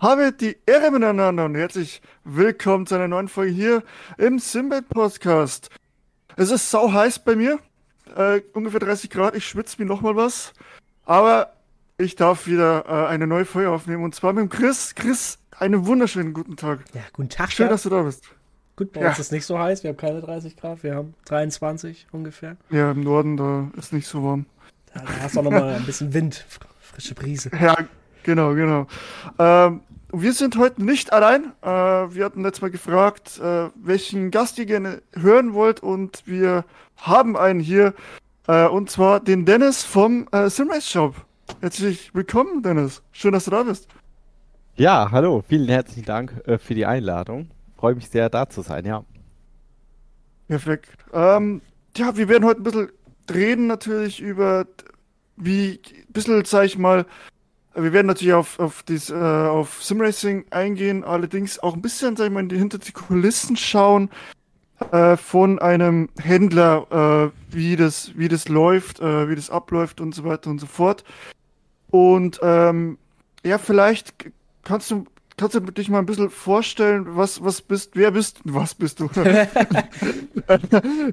habe die Ehre miteinander und herzlich willkommen zu einer neuen Folge hier im Simbad Podcast. Es ist sau heiß bei mir, äh, ungefähr 30 Grad, ich schwitze mir nochmal was, aber ich darf wieder äh, eine neue Folge aufnehmen und zwar mit dem Chris. Chris, einen wunderschönen guten Tag. Ja, guten Tag. Schön, ja. dass du da bist. Gut, bei Ja. uns ist es nicht so heiß, wir haben keine 30 Grad, wir haben 23 ungefähr. Ja, im Norden, da ist nicht so warm. Da, da hast du auch nochmal ein bisschen Wind, fr- frische Brise. Ja, genau, genau. Ähm, wir sind heute nicht allein. Äh, wir hatten letztes Mal gefragt, äh, welchen Gast ihr gerne hören wollt und wir haben einen hier äh, und zwar den Dennis vom äh, Simrace Shop. Herzlich willkommen, Dennis. Schön, dass du da bist. Ja, hallo, vielen herzlichen Dank äh, für die Einladung. Freue mich sehr, da zu sein, ja. Perfekt. Ähm, ja, wir werden heute ein bisschen reden natürlich über wie ein bisschen, sag ich mal, wir werden natürlich auf, auf, dies, äh, auf Simracing eingehen, allerdings auch ein bisschen, sag ich mal, in die, hinter die Kulissen schauen äh, von einem Händler, äh, wie das, wie das läuft, äh, wie das abläuft und so weiter und so fort. Und ähm, ja, vielleicht kannst du kannst du dich mal ein bisschen vorstellen, was was bist, wer bist, was bist du?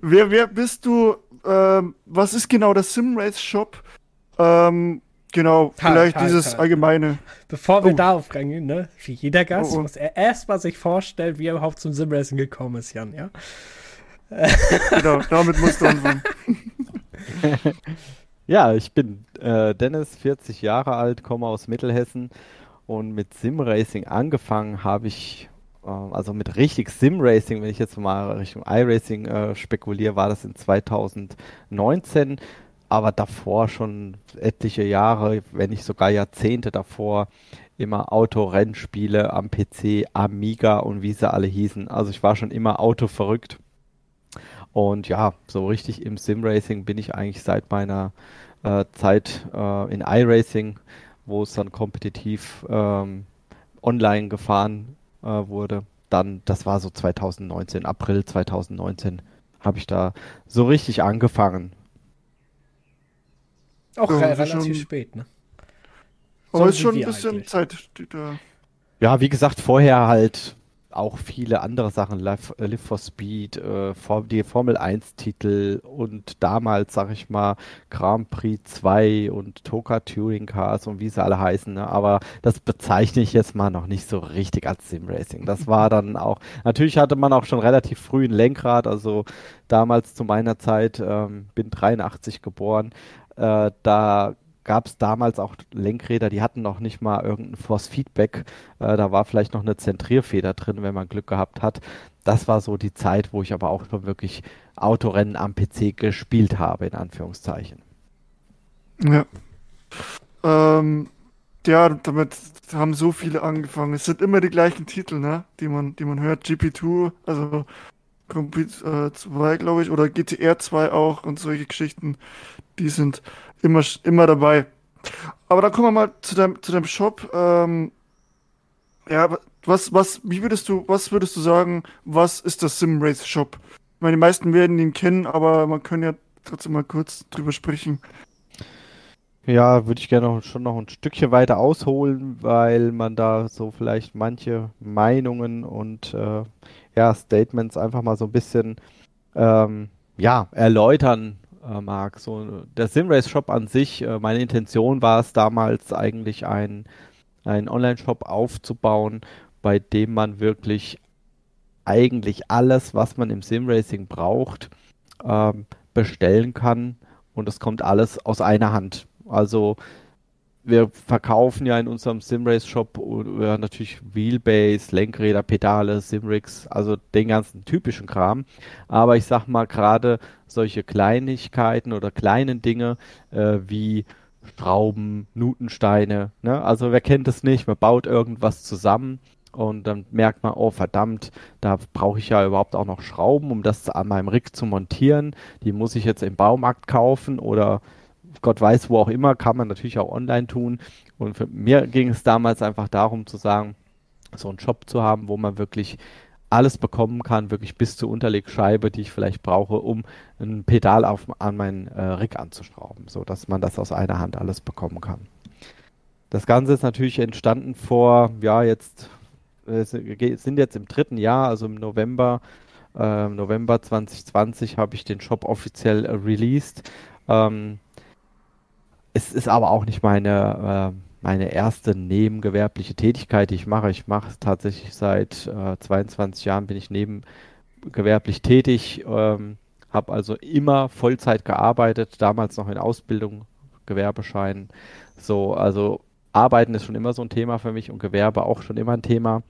wer, wer bist du? Ähm, was ist genau der Simrace Shop? Ähm, genau, Halt, vielleicht halt, dieses halt. allgemeine. Bevor wir Oh. darauf reingehen, ne, wie jeder Gast, Oh, oh. muss er erstmal sich vorstellen, wie er überhaupt zum Simracing gekommen ist, Jan, ja? Genau, damit musst du anfangen. Ja, ich bin äh, Dennis, 40 Jahre alt, komme aus Mittelhessen und mit Simracing angefangen habe ich, äh, also mit richtig Simracing, wenn ich jetzt mal Richtung iRacing äh, spekuliere, war das in 2019, aber davor schon etliche Jahre, wenn nicht sogar Jahrzehnte davor, immer Autorennspiele am PC, Amiga und wie sie alle hießen. Also ich war schon immer autoverrückt. Und ja, so richtig im Simracing bin ich eigentlich seit meiner äh, Zeit äh, in iRacing, wo es dann kompetitiv ähm, online gefahren äh, wurde. Dann, das war so 2019, April 2019, habe ich da so richtig angefangen. Auch Ja, relativ schon- spät, ne? Aber So ist schon ein bisschen eigentlich. Zeit. Die da, Ja, wie gesagt, vorher halt auch viele andere Sachen, Live, äh, Live for Speed, äh, die Formel 1-Titel und damals, sag ich mal, Grand Prix 2 und Toka Touring Cars und wie sie alle heißen. Ne? Aber das bezeichne ich jetzt mal noch nicht so richtig als Simracing. Das war dann auch, natürlich hatte man auch schon relativ früh ein Lenkrad, also damals zu meiner Zeit, ähm, bin 83 geboren, äh, da gab es damals auch Lenkräder, die hatten noch nicht mal irgendein Force Feedback. Äh, da war vielleicht noch eine Zentrierfeder drin, wenn man Glück gehabt hat. Das war so die Zeit, wo ich aber auch schon wirklich Autorennen am PC gespielt habe, in Anführungszeichen. ja. Ähm, ja, damit haben so viele angefangen. Es sind immer die gleichen Titel, ne? Die man, die man hört. GP2, also Compete äh, 2, glaube ich, oder GTR 2 auch und solche Geschichten, die sind immer, immer dabei. Aber dann kommen wir mal zu deinem, zu deinem Shop. Ähm, ja, was, was, wie würdest du, was würdest du sagen, was ist das Simrace Shop? Ich meine, die meisten werden ihn kennen, aber man kann ja trotzdem mal kurz drüber sprechen. Ja, würde ich gerne noch, schon noch ein Stückchen weiter ausholen, weil man da so vielleicht manche Meinungen und äh, ja, Statements einfach mal so ein bisschen ähm, ja, erläutern äh, mag. So, der Simrace Shop an sich, äh, meine Intention war es damals eigentlich ein, einen Online-Shop aufzubauen, bei dem man wirklich eigentlich alles, was man im Simracing braucht, ähm, bestellen kann und es kommt alles aus einer Hand. Also wir verkaufen ja in unserem Simrace-Shop äh, natürlich Wheelbase, Lenkräder, Pedale, Simrigs, also den ganzen typischen Kram. Aber ich sag mal gerade solche Kleinigkeiten oder kleinen Dinge äh, wie Schrauben, Nutensteine, ne? Also wer kennt es nicht? Man baut irgendwas zusammen und dann merkt man, oh verdammt, da brauche ich ja überhaupt auch noch Schrauben, um das an meinem Rig zu montieren. Die muss ich jetzt im Baumarkt kaufen oder Gott weiß, wo auch immer, kann man natürlich auch online tun. Und für mir ging es damals einfach darum zu sagen, so einen Shop zu haben, wo man wirklich alles bekommen kann, wirklich bis zur Unterlegscheibe, die ich vielleicht brauche, um ein Pedal auf, an meinen äh, Rig anzuschrauben, so dass man das aus einer Hand alles bekommen kann. das Ganze ist natürlich entstanden vor, ja, jetzt äh, sind jetzt im dritten Jahr, also im November, äh, November 2020 habe ich den Shop offiziell äh, released. Ähm, es ist aber auch nicht meine, äh, meine erste nebengewerbliche Tätigkeit, die ich mache. Ich mache tatsächlich seit äh, 22 Jahren bin ich nebengewerblich tätig, ähm, habe also immer Vollzeit gearbeitet, damals noch in Ausbildung, Gewerbeschein. So, also Arbeiten ist schon immer so ein Thema für mich und Gewerbe auch schon immer ein Thema.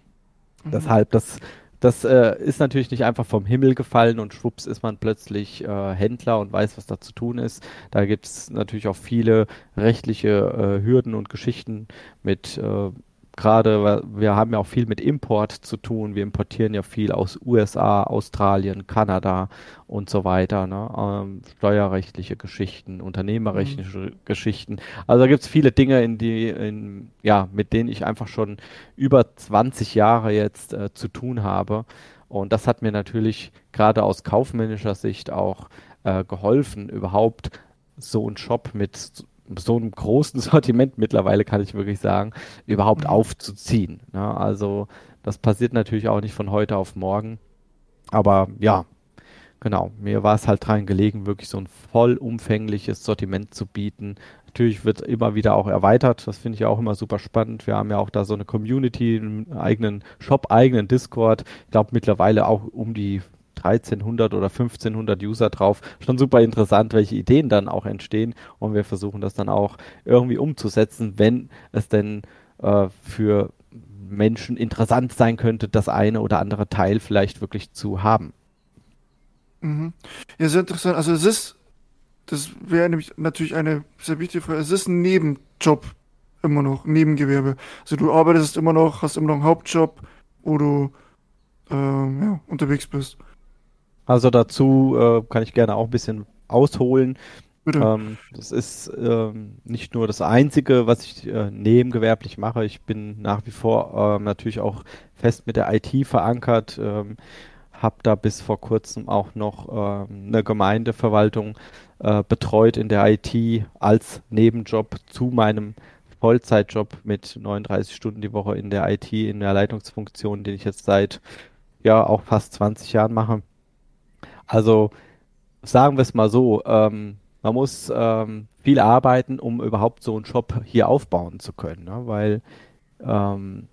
Mhm. Deshalb, das das äh, ist natürlich nicht einfach vom Himmel gefallen und schwupps ist man plötzlich äh, Händler und weiß, was da zu tun ist. Da gibt es natürlich auch viele rechtliche äh, Hürden und Geschichten mit äh, gerade, wir haben ja auch viel mit Import zu tun. Wir importieren ja viel aus USA, Australien, Kanada und so weiter. Ne? Ähm, steuerrechtliche Geschichten, unternehmerrechtliche mhm. Geschichten. Also da gibt es viele Dinge, in die, in, ja, mit denen ich einfach schon über 20 Jahre jetzt äh, zu tun habe. Und das hat mir natürlich gerade aus kaufmännischer Sicht auch äh, geholfen, überhaupt so einen Shop mit so einem großen Sortiment mittlerweile, kann ich wirklich sagen, überhaupt mhm. aufzuziehen. Ne? Also das passiert natürlich auch nicht von heute auf morgen. Aber ja, genau, mir war es halt dran gelegen, wirklich so ein vollumfängliches Sortiment zu bieten. Natürlich wird immer wieder auch erweitert, das finde ich auch immer super spannend. Wir haben ja auch da so eine Community, einen eigenen Shop, eigenen Discord. Ich glaube mittlerweile auch um die 1300 oder 1500 User drauf. Schon super interessant, welche Ideen dann auch entstehen und wir versuchen das dann auch irgendwie umzusetzen, wenn es denn äh, für Menschen interessant sein könnte, das eine oder andere Teil vielleicht wirklich zu haben. Mhm. Ja, sehr interessant. Also es ist, das wäre nämlich natürlich eine sehr wichtige Frage, es ist ein Nebenjob immer noch, Nebengewerbe. Also du arbeitest immer noch, hast immer noch einen Hauptjob, wo du ähm, ja, unterwegs bist. Also dazu äh, kann ich gerne auch ein bisschen ausholen. Ähm, das ist ähm, nicht nur das Einzige, was ich äh, nebengewerblich mache. Ich bin nach wie vor ähm, natürlich auch fest mit der IT verankert. Ähm, habe da bis vor kurzem auch noch ähm, eine Gemeindeverwaltung äh, betreut in der IT als Nebenjob zu meinem Vollzeitjob mit 39 Stunden die Woche in der IT, in der Leitungsfunktion, den ich jetzt seit ja auch fast 20 Jahren mache. Also sagen wir es mal so, ähm, man muss ähm, viel arbeiten, um überhaupt so einen Shop hier aufbauen zu können, ne? weil ähm,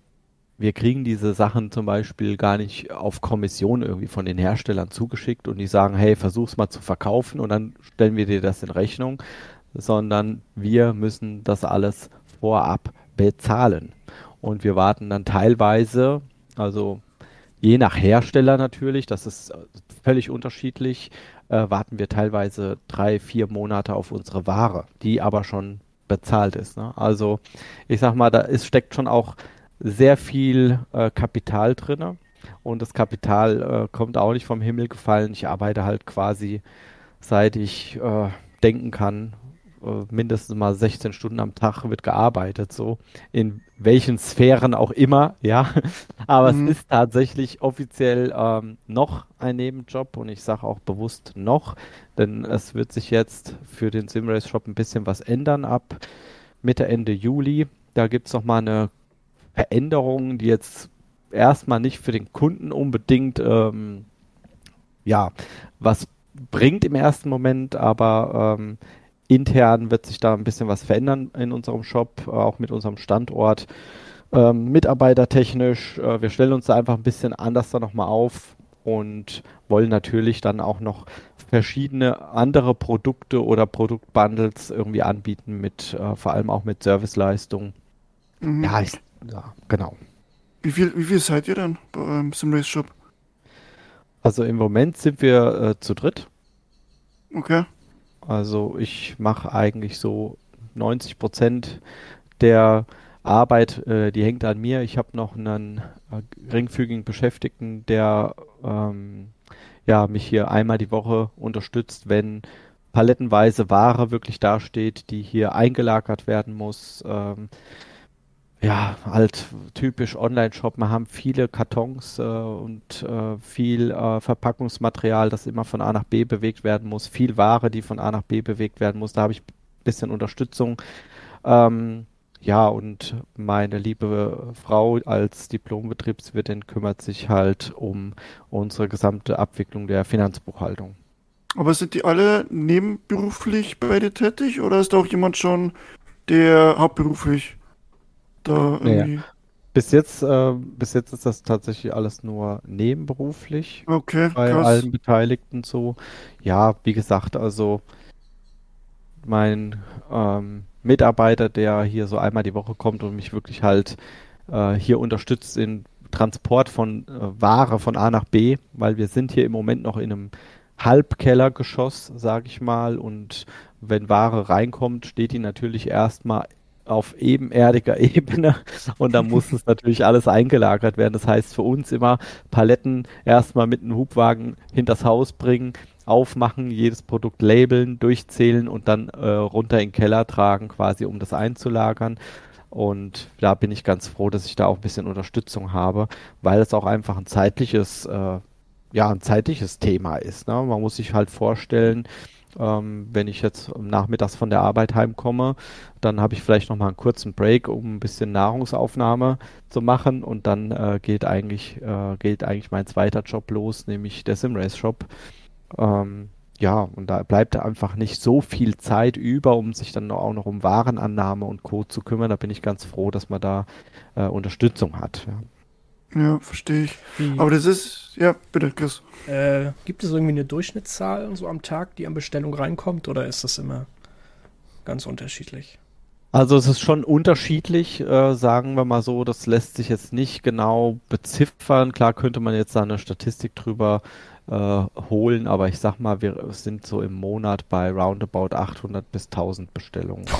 wir kriegen diese Sachen zum Beispiel gar nicht auf Kommission irgendwie von den Herstellern zugeschickt und die sagen, hey, versuch's mal zu verkaufen und dann stellen wir dir das in Rechnung, sondern wir müssen das alles vorab bezahlen. Und wir warten dann teilweise, also je nach Hersteller natürlich, das ist völlig unterschiedlich, äh, warten wir teilweise drei, vier Monate auf unsere Ware, die aber schon bezahlt ist. Ne? Also ich sag mal, da ist, steckt schon auch sehr viel äh, Kapital drin und das Kapital äh, kommt auch nicht vom Himmel gefallen. Ich arbeite halt quasi seit ich äh, denken kann äh, mindestens mal 16 Stunden am Tag wird gearbeitet, so in welchen Sphären auch immer, ja. Aber mhm. es ist tatsächlich offiziell ähm, noch ein Nebenjob und ich sage auch bewusst noch, denn es wird sich jetzt für den Simrace Shop ein bisschen was ändern ab Mitte, Ende Juli. Da gibt es nochmal eine Veränderung, die jetzt erstmal nicht für den Kunden unbedingt ähm, ja was bringt im ersten Moment, aber ähm, intern wird sich da ein bisschen was verändern in unserem Shop, auch mit unserem Standort. Ähm, mitarbeitertechnisch, äh, wir stellen uns da einfach ein bisschen anders da nochmal auf und wollen natürlich dann auch noch verschiedene andere Produkte oder Produktbundles irgendwie anbieten mit, äh, vor allem auch mit Serviceleistung. Mhm. Ja, ich, ja, genau. Wie viel, wie viel seid ihr dann bei eurem Simrace Shop? Also im Moment sind wir äh, zu dritt. Okay. Also ich mache eigentlich so 90 Prozent der Arbeit, äh, die hängt an mir. Ich habe noch einen äh, geringfügigen Beschäftigten, der ähm, ja, mich hier einmal die Woche unterstützt, wenn palettenweise Ware wirklich dasteht, die hier eingelagert werden muss. Ähm, ja, halt typisch Online-Shop. Wir haben viele Kartons äh, und äh, viel äh, Verpackungsmaterial, das immer von A nach B bewegt werden muss. Viel Ware, die von A nach B bewegt werden muss. Da habe ich ein bisschen Unterstützung. Ähm, ja, und meine liebe Frau als Diplombetriebswirtin kümmert sich halt um unsere gesamte Abwicklung der Finanzbuchhaltung. Aber sind die alle nebenberuflich bei dir tätig oder ist da auch jemand schon, der hauptberuflich da irgendwie. Ja. Bis jetzt, äh, bis jetzt ist das tatsächlich alles nur nebenberuflich Okay, bei krass. allen Beteiligten so. Ja, wie gesagt, also mein ähm, Mitarbeiter, der hier so einmal die Woche kommt und mich wirklich halt äh, hier unterstützt in Transport von äh, Ware von A nach B, weil wir sind hier im Moment noch in einem Halbkellergeschoss, sage ich mal, und wenn Ware reinkommt, steht die natürlich erstmal auf ebenerdiger Ebene und dann muss es natürlich alles eingelagert werden. Das heißt für uns immer Paletten erstmal mit einem Hubwagen hinters Haus bringen, aufmachen, jedes Produkt labeln, durchzählen und dann äh, runter in den Keller tragen, quasi um das einzulagern. Und da bin ich ganz froh, dass ich da auch ein bisschen Unterstützung habe, weil es auch einfach ein zeitliches, äh, ja, ein zeitliches Thema ist. Ne? Man muss sich halt vorstellen, ähm, wenn ich jetzt nachmittags von der Arbeit heimkomme, dann habe ich vielleicht noch mal einen kurzen Break, um ein bisschen Nahrungsaufnahme zu machen und dann äh, geht eigentlich äh, geht eigentlich mein zweiter Job los, nämlich der Simrace Shop. Ähm, ja, und da bleibt einfach nicht so viel Zeit über, um sich dann auch noch um Warenannahme und Co. zu kümmern. Da bin ich ganz froh, dass man da äh, Unterstützung hat. Ja. Ja, verstehe ich. Wie, Aber das ist, ja, bitte, Chris. äh, gibt es irgendwie eine Durchschnittszahl so am Tag, die an Bestellung reinkommt, oder ist das immer ganz unterschiedlich? Also es ist schon unterschiedlich, äh, sagen wir mal so. Das lässt sich jetzt nicht genau beziffern. Klar könnte man jetzt da eine Statistik drüber äh, holen, aber ich sag mal, wir sind so im Monat bei roundabout 800 bis 1000 Bestellungen.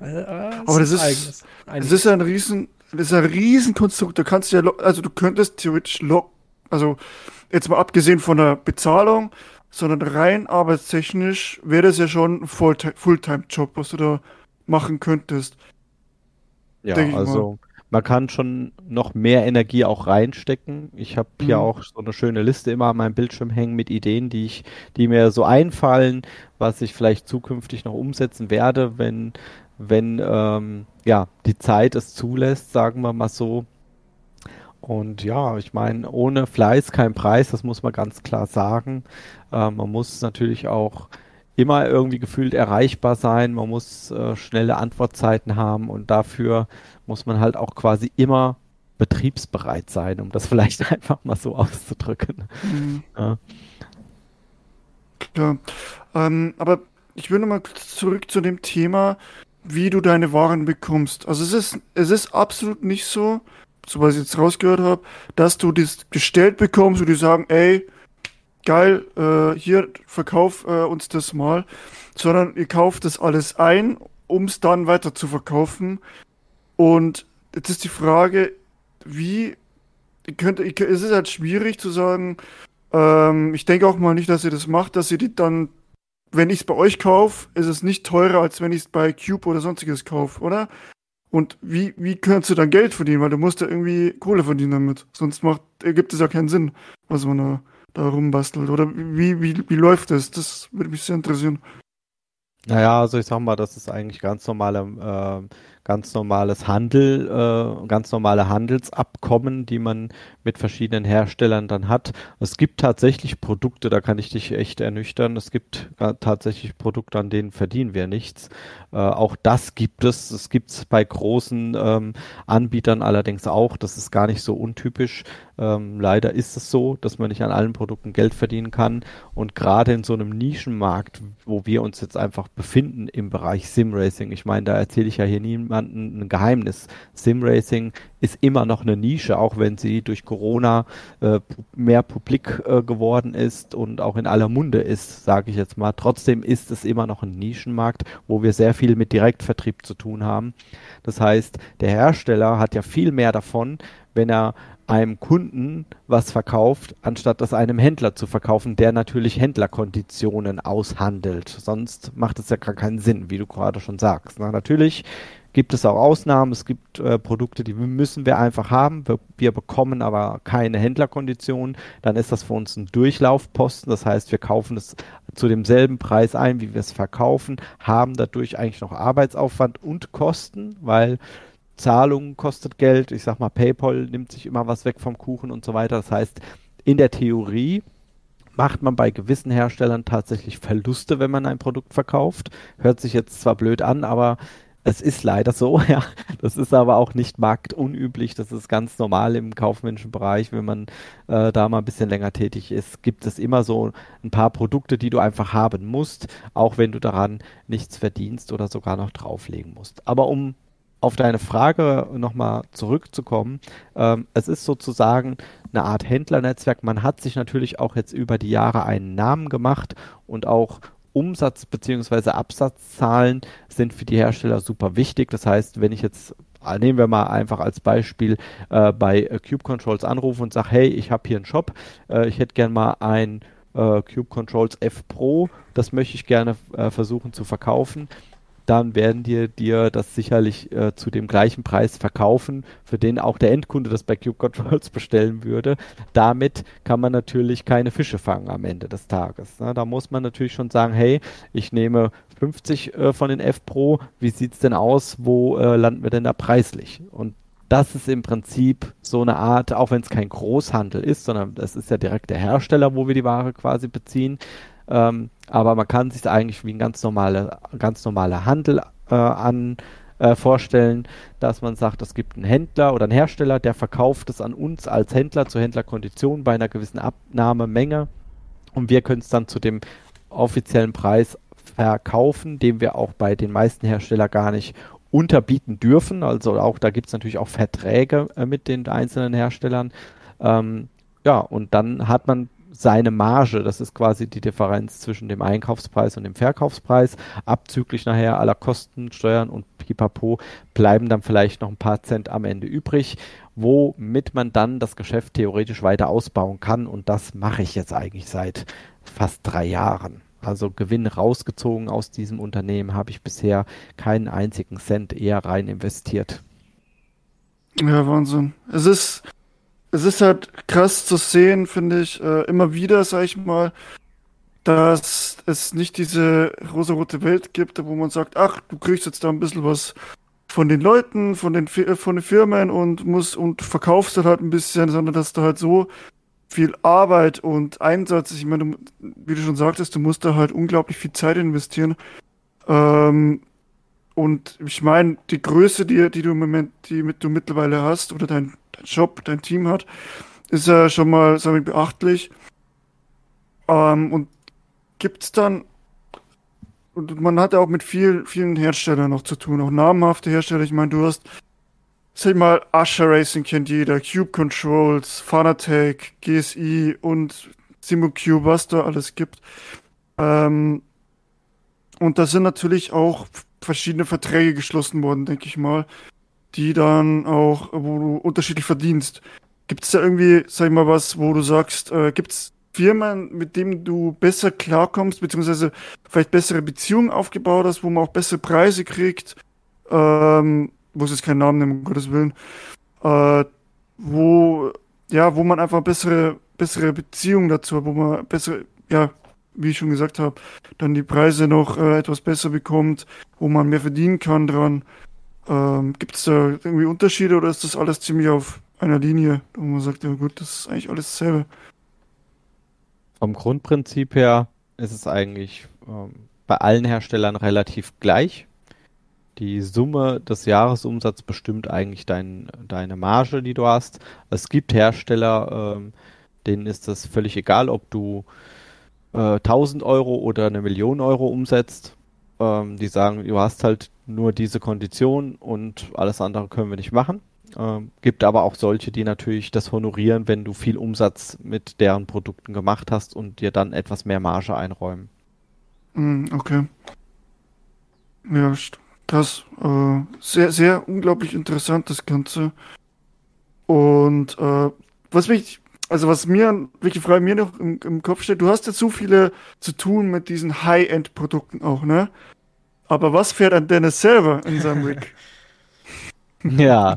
Äh, äh, Aber das ist-. Das ist ja ein riesen, das ist ein Riesenkonstrukt. Da kannst du ja, also du könntest theoretisch lock, also jetzt mal abgesehen von der Bezahlung, sondern rein arbeitstechnisch wäre das ja schon ein Fullti- Fulltime-Job, was du da machen könntest. Ja, also man kann schon noch mehr Energie auch reinstecken. Ich habe hier Mhm. auch so eine schöne Liste immer an meinem Bildschirm hängen mit Ideen, die ich, die mir so einfallen, was ich vielleicht zukünftig noch umsetzen werde, wenn, wenn ähm, ja, die Zeit es zulässt, sagen wir mal so. Und ja, ich meine, ohne Fleiß kein Preis, das muss man ganz klar sagen. Äh, man muss natürlich auch immer irgendwie gefühlt erreichbar sein, man muss äh, schnelle Antwortzeiten haben und dafür muss man halt auch quasi immer betriebsbereit sein, um das vielleicht einfach mal so auszudrücken. Mhm. Ja. Klar. Ähm, aber ich will nochmal zurück zu dem Thema, wie du deine Waren bekommst. Also es ist, es ist absolut nicht so, so was ich jetzt rausgehört habe, dass du das gestellt bekommst und die sagen, ey, geil, äh, hier, verkauf äh, uns das mal, sondern ihr kauft das alles ein, um es dann weiter zu verkaufen. Und jetzt ist die Frage, wie könnt, es ist halt schwierig zu sagen, ähm, ich denke auch mal nicht, dass ihr das macht, dass ihr die dann, wenn ich es bei euch kaufe, ist es nicht teurer, als wenn ich es bei Cube oder sonstiges kaufe, oder? Und wie, wie kannst du dann Geld verdienen? Weil du musst ja irgendwie Kohle verdienen damit. Sonst macht, ergibt es ja keinen Sinn, was man da, da rumbastelt. Oder wie, wie, wie läuft das? Das würde mich sehr interessieren. Naja, also ich sag mal, das ist eigentlich ganz normale, äh, ganz normales Handel, äh, ganz normale Handelsabkommen, die man mit verschiedenen Herstellern dann hat. Es gibt tatsächlich Produkte, da kann ich dich echt ernüchtern. Es gibt tatsächlich Produkte, an denen verdienen wir nichts. Äh, auch das gibt es. Es gibt es bei großen ähm, Anbietern allerdings auch. Das ist gar nicht so untypisch. Ähm, leider ist es so, dass man nicht an allen Produkten Geld verdienen kann. Und gerade in so einem Nischenmarkt, wo wir uns jetzt einfach befinden im Bereich Simracing, ich meine, da erzähle ich ja hier niemandem ein Geheimnis. Simracing ist immer noch eine Nische, auch wenn sie durch Corona äh, mehr publik äh, geworden ist und auch in aller Munde ist, sage ich jetzt mal. Trotzdem ist es immer noch ein Nischenmarkt, wo wir sehr viel mit Direktvertrieb zu tun haben. Das heißt, der Hersteller hat ja viel mehr davon, wenn er einem Kunden was verkauft, anstatt das einem Händler zu verkaufen, der natürlich Händlerkonditionen aushandelt. Sonst macht es ja gar keinen Sinn, wie du gerade schon sagst. Na, natürlich gibt es auch Ausnahmen. Es gibt äh, Produkte, die müssen wir einfach haben. Wir, wir, bekommen aber keine Händlerkonditionen. Dann ist das für uns ein Durchlaufposten. Das heißt, wir kaufen es zu demselben Preis ein, wie wir es verkaufen, haben dadurch eigentlich noch Arbeitsaufwand und Kosten, weil Zahlung kostet Geld. Ich sag mal, PayPal nimmt sich immer was weg vom Kuchen und so weiter. Das heißt, in der Theorie macht man bei gewissen Herstellern tatsächlich Verluste, wenn man ein Produkt verkauft. Hört sich jetzt zwar blöd an, aber es ist leider so, ja. Das ist aber auch nicht marktunüblich. Das ist ganz normal im kaufmännischen Bereich. Wenn man äh, da mal ein bisschen länger tätig ist, gibt es immer so ein paar Produkte, die du einfach haben musst, auch wenn du daran nichts verdienst oder sogar noch drauflegen musst. Aber um auf deine Frage nochmal zurückzukommen, ähm, es ist sozusagen eine Art Händlernetzwerk. Man hat sich natürlich auch jetzt über die Jahre einen Namen gemacht und auch Umsatz- bzw. Absatzzahlen sind für die Hersteller super wichtig. Das heißt, wenn ich jetzt äh, nehmen wir mal einfach als Beispiel äh, bei äh, Cube Controls anrufe und sage, hey, ich habe hier einen Shop, äh, ich hätte gerne mal ein äh, Cube Controls F Pro, das möchte ich gerne äh, versuchen zu verkaufen dann werden dir dir das sicherlich äh, zu dem gleichen Preis verkaufen, für den auch der Endkunde das bei Cube Controls bestellen würde. Damit kann man natürlich keine Fische fangen am Ende des Tages. Ne? Da muss man natürlich schon sagen, hey, ich nehme 50 äh, von den F Pro, wie sieht es denn aus, wo äh, landen wir denn da preislich? Und das ist im Prinzip so eine Art, auch wenn es kein Großhandel ist, sondern das ist ja direkt der Hersteller, wo wir die Ware quasi beziehen, ähm, aber man kann sich eigentlich wie ein ganz normaler, ganz normaler Handel äh, an äh, vorstellen, dass man sagt, es gibt einen Händler oder einen Hersteller, der verkauft es an uns als Händler zu Händlerkonditionen bei einer gewissen Abnahmemenge und wir können es dann zu dem offiziellen Preis verkaufen, den wir auch bei den meisten Herstellern gar nicht unterbieten dürfen. Also auch da gibt es natürlich auch Verträge äh, mit den einzelnen Herstellern. Ähm, ja, und dann hat man seine Marge, das ist quasi die Differenz zwischen dem Einkaufspreis und dem Verkaufspreis, abzüglich nachher aller Kosten, Steuern und Pipapo, bleiben dann vielleicht noch ein paar Cent am Ende übrig, womit man dann das Geschäft theoretisch weiter ausbauen kann und das mache ich jetzt eigentlich seit fast drei Jahren. Also Gewinn rausgezogen aus diesem Unternehmen habe ich bisher keinen einzigen Cent eher rein investiert. Ja, Wahnsinn. Es ist, es ist halt krass zu sehen, finde ich, äh, immer wieder, sag ich mal, dass es nicht diese rosarote Welt gibt, wo man sagt, ach, du kriegst jetzt da ein bisschen was von den Leuten, von den, äh, von den Firmen und musst und verkaufst halt ein bisschen, sondern dass da halt so viel Arbeit und Einsatz, ich meine, du, wie du schon sagtest, du musst da halt unglaublich viel Zeit investieren. Ähm, und ich meine, die Größe, die, die du im Moment, die mit, du mittlerweile hast, oder dein dein Job, dein Team hat, ist ja schon mal, sagen wir, beachtlich. Ähm, und gibt's dann, und man hat ja auch mit viel, vielen Herstellern noch zu tun, auch namhafte Hersteller. Ich meine, du hast, sag mal, Usher Racing kennt jeder, Cube Controls, Fanatec, GSI und SimuCube, was da alles gibt. Ähm, und da sind natürlich auch verschiedene Verträge geschlossen worden, denke ich mal die dann auch, wo du unterschiedlich verdienst. Gibt es da irgendwie, sag ich mal, was, wo du sagst, äh, gibt es Firmen, mit denen du besser klarkommst, beziehungsweise vielleicht bessere Beziehungen aufgebaut hast, wo man auch bessere Preise kriegt, ähm, es jetzt keinen Namen nehmen, um Gottes Willen, äh, wo, ja, wo man einfach bessere, bessere Beziehungen dazu hat, wo man bessere, ja, wie ich schon gesagt habe, dann die Preise noch äh, etwas besser bekommt, wo man mehr verdienen kann dran. Ähm, Gibt es da irgendwie Unterschiede oder ist das alles ziemlich auf einer Linie, wo man sagt, ja gut, das ist eigentlich alles dasselbe? Vom Grundprinzip her ist es eigentlich ähm, bei allen Herstellern relativ gleich. Die Summe des Jahresumsatzes bestimmt eigentlich dein, deine Marge, die du hast. Es gibt Hersteller, ähm, denen ist das völlig egal, ob du äh, 1000 Euro oder eine Million Euro umsetzt. Ähm, die sagen, du hast halt nur diese Kondition und alles andere können wir nicht machen. Ähm, gibt aber auch solche, die natürlich das honorieren, wenn du viel Umsatz mit deren Produkten gemacht hast und dir dann etwas mehr Marge einräumen. Mm, okay. Ja, krass. Äh, sehr, sehr unglaublich interessant, das Ganze. Und äh, was mich, also was mir, welche Frage mir noch im, im Kopf steht, du hast ja so viele zu tun mit diesen High-End-Produkten auch, ne? Aber was fährt an Dennis selber in seinem Rig? Ja,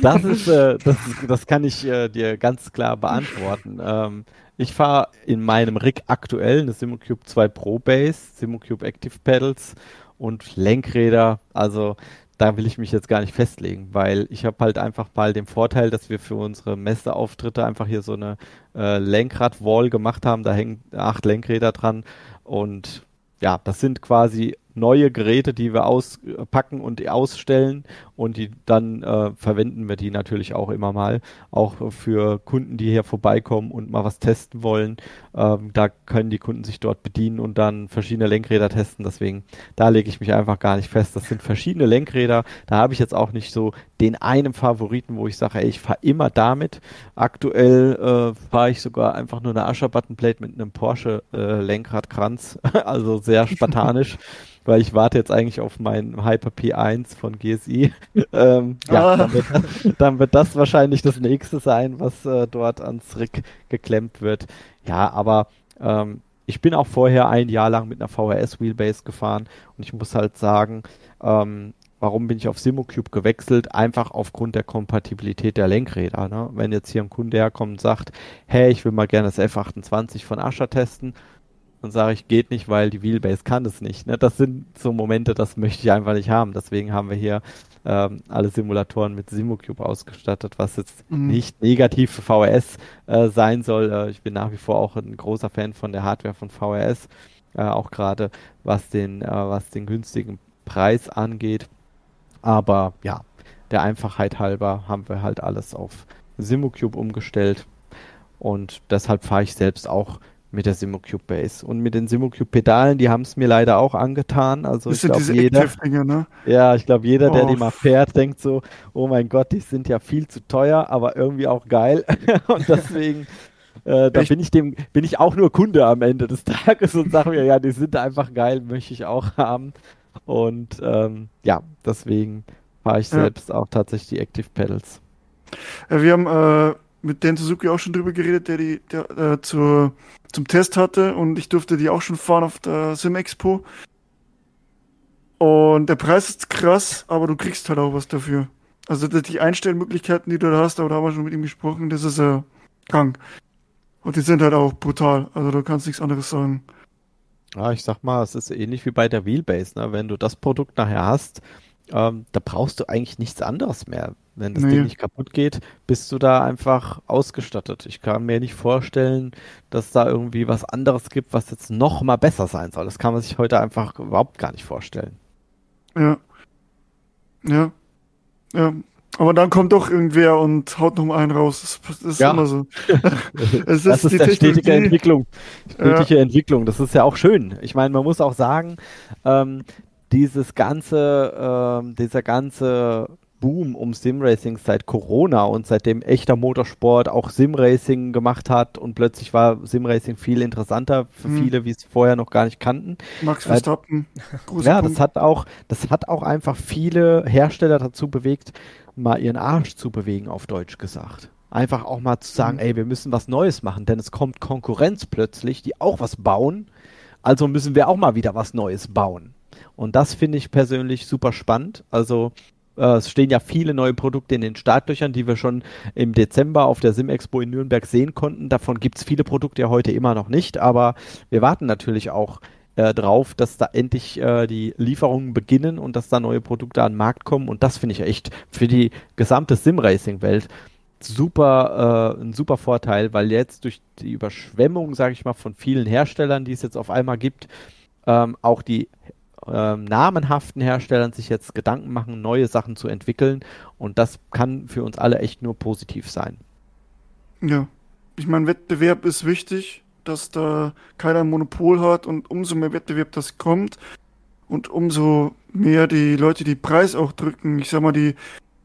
das ist, äh, das, das kann ich äh, dir ganz klar beantworten. Ähm, ich fahre in meinem Rig aktuell eine Simocube 2 Pro Base, Simocube Active Pedals und Lenkräder. Also da will ich mich jetzt gar nicht festlegen, weil ich habe halt einfach mal den Vorteil, dass wir für unsere Messeauftritte einfach hier so eine äh, Lenkrad-Wall gemacht haben. Da hängen acht Lenkräder dran und ja, das sind quasi neue Geräte, die wir auspacken und ausstellen und die dann äh, verwenden wir die natürlich auch immer mal, auch für Kunden, die hier vorbeikommen und mal was testen wollen. Ähm, da können die Kunden sich dort bedienen und dann verschiedene Lenkräder testen. Deswegen, da lege ich mich einfach gar nicht fest. Das sind verschiedene Lenkräder. Da habe ich jetzt auch nicht so den einen Favoriten, wo ich sage, ey, ich fahre immer damit. Aktuell äh, fahre ich sogar einfach nur eine Ascher-Buttonplate mit einem Porsche äh, Lenkradkranz, also sehr spartanisch weil ich warte jetzt eigentlich auf meinen Hyper P1 von GSI. ähm, ja, ah. dann, wird das, dann, wird das, wahrscheinlich das nächste sein, was äh, dort ans Rig geklemmt wird. Ja, aber ähm, ich bin auch vorher ein Jahr lang mit einer VHS Wheelbase gefahren und ich muss halt sagen, ähm, warum bin ich auf Simocube gewechselt? Einfach aufgrund der Kompatibilität der Lenkräder. Ne? Wenn jetzt hier ein Kunde herkommt und sagt, hey, ich will mal gerne das F28 von Ascher testen, und sage ich, geht nicht, weil die Wheelbase kann es nicht. Ne? Das sind so Momente, das möchte ich einfach nicht haben. Deswegen haben wir hier ähm, alle Simulatoren mit Simocube ausgestattet, was jetzt mhm. nicht negativ für VRS äh, sein soll. Äh, ich bin nach wie vor auch ein großer Fan von der Hardware von VRS, äh, auch gerade was den, äh, was den günstigen Preis angeht. Aber ja, der Einfachheit halber haben wir halt alles auf Simocube umgestellt. Und deshalb fahre ich selbst auch mit der Simocube Base. Und mit den Simocube Pedalen, die haben es mir leider auch angetan. Also das ich glaube jeder. Ne? Ja, ich glaube jeder, der oh. die mal fährt, denkt so, oh mein Gott, die sind ja viel zu teuer, aber irgendwie auch geil. und deswegen. Äh, da ich bin ich dem, bin ich auch nur Kunde am Ende des Tages und sage mir, ja, die sind einfach geil, möchte ich auch haben. Und ähm, ja, deswegen fahre ich ja. selbst auch tatsächlich die Active Pedals. Ja, wir haben äh, mit Dan Suzuki auch schon drüber geredet, der die der, äh, zur, zum Test hatte und ich durfte die auch schon fahren auf der Sim Expo. Und der Preis ist krass, aber du kriegst halt auch was dafür. Also die Einstellmöglichkeiten, die du da hast, aber da haben wir schon mit ihm gesprochen, das ist äh, krank. Und die sind halt auch brutal. Also du kannst nichts anderes sagen. Ja, ich sag mal, es ist ähnlich wie bei der Wheelbase, ne? Wenn du das Produkt nachher hast, ähm, da brauchst du eigentlich nichts anderes mehr. Wenn das nee. Ding nicht kaputt geht, bist du da einfach ausgestattet. Ich kann mir nicht vorstellen, dass da irgendwie was anderes gibt, was jetzt noch mal besser sein soll. Das kann man sich heute einfach überhaupt gar nicht vorstellen. Ja. Ja. Ja. Aber dann kommt doch irgendwer und haut noch mal einen raus. Das, das ist ja. immer so. es ist das ist die der stetige Entwicklung. Stetige ja. Entwicklung. Das ist ja auch schön. Ich meine, man muss auch sagen, ähm, dieses ganze, ähm, dieser ganze Boom um Simracing seit Corona und seitdem echter Motorsport auch Simracing gemacht hat und plötzlich war Simracing viel interessanter für mhm. viele, wie es vorher noch gar nicht kannten. Max Verstappen. ja, Punkt. das hat auch, das hat auch einfach viele Hersteller dazu bewegt, mal ihren Arsch zu bewegen, auf Deutsch gesagt. Einfach auch mal zu sagen, mhm. ey, wir müssen was Neues machen, denn es kommt Konkurrenz plötzlich, die auch was bauen. Also müssen wir auch mal wieder was Neues bauen. Und das finde ich persönlich super spannend. Also äh, es stehen ja viele neue Produkte in den Startlöchern, die wir schon im Dezember auf der Sim-Expo in Nürnberg sehen konnten. Davon gibt es viele Produkte ja heute immer noch nicht, aber wir warten natürlich auch äh, drauf, dass da endlich äh, die Lieferungen beginnen und dass da neue Produkte an den Markt kommen. Und das finde ich echt für die gesamte Sim-Racing-Welt super, äh, ein super Vorteil, weil jetzt durch die Überschwemmung, sage ich mal, von vielen Herstellern, die es jetzt auf einmal gibt, ähm, auch die ähm, namenhaften Herstellern sich jetzt Gedanken machen, neue Sachen zu entwickeln. Und das kann für uns alle echt nur positiv sein. Ja, ich meine, Wettbewerb ist wichtig, dass da keiner ein Monopol hat und umso mehr Wettbewerb das kommt und umso mehr die Leute die Preis auch drücken. Ich sag mal, die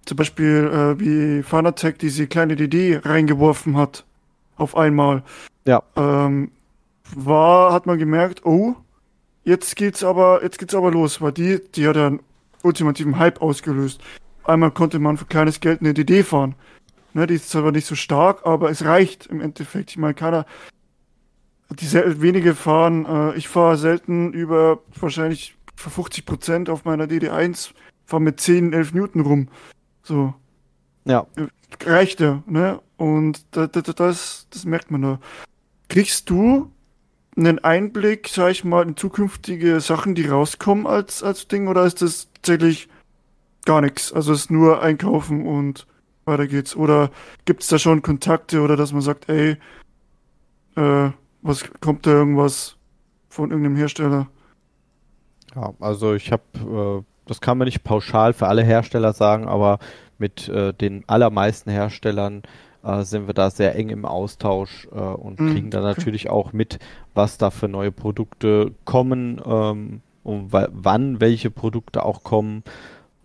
zum Beispiel äh, wie Fanatec diese kleine DD reingeworfen hat auf einmal. Ja. Ähm, war, hat man gemerkt, oh, Jetzt geht's aber, jetzt geht's aber los, weil die, die hat einen ultimativen Hype ausgelöst. Einmal konnte man für kleines Geld eine DD fahren. Ne, die ist zwar nicht so stark, aber es reicht im Endeffekt. Ich meine, keiner, die wenige fahren, äh, ich fahre selten über wahrscheinlich für 50 Prozent auf meiner DD1, fahre mit 10, 11 Newton rum. So. Ja. Reicht ja, ne? Und da, da, das, das merkt man da. Kriegst du einen Einblick, sag ich mal, in zukünftige Sachen, die rauskommen als, als Ding, oder ist das tatsächlich gar nichts? Also ist nur einkaufen und weiter geht's. Oder gibt's da schon Kontakte oder dass man sagt, ey, äh, was kommt da irgendwas von irgendeinem Hersteller? Ja, also ich habe, äh, das kann man nicht pauschal für alle Hersteller sagen, aber mit äh, den allermeisten Herstellern äh, sind wir da sehr eng im Austausch äh, und mhm. kriegen dann natürlich auch mit, was da für neue Produkte kommen ähm, und wann welche Produkte auch kommen.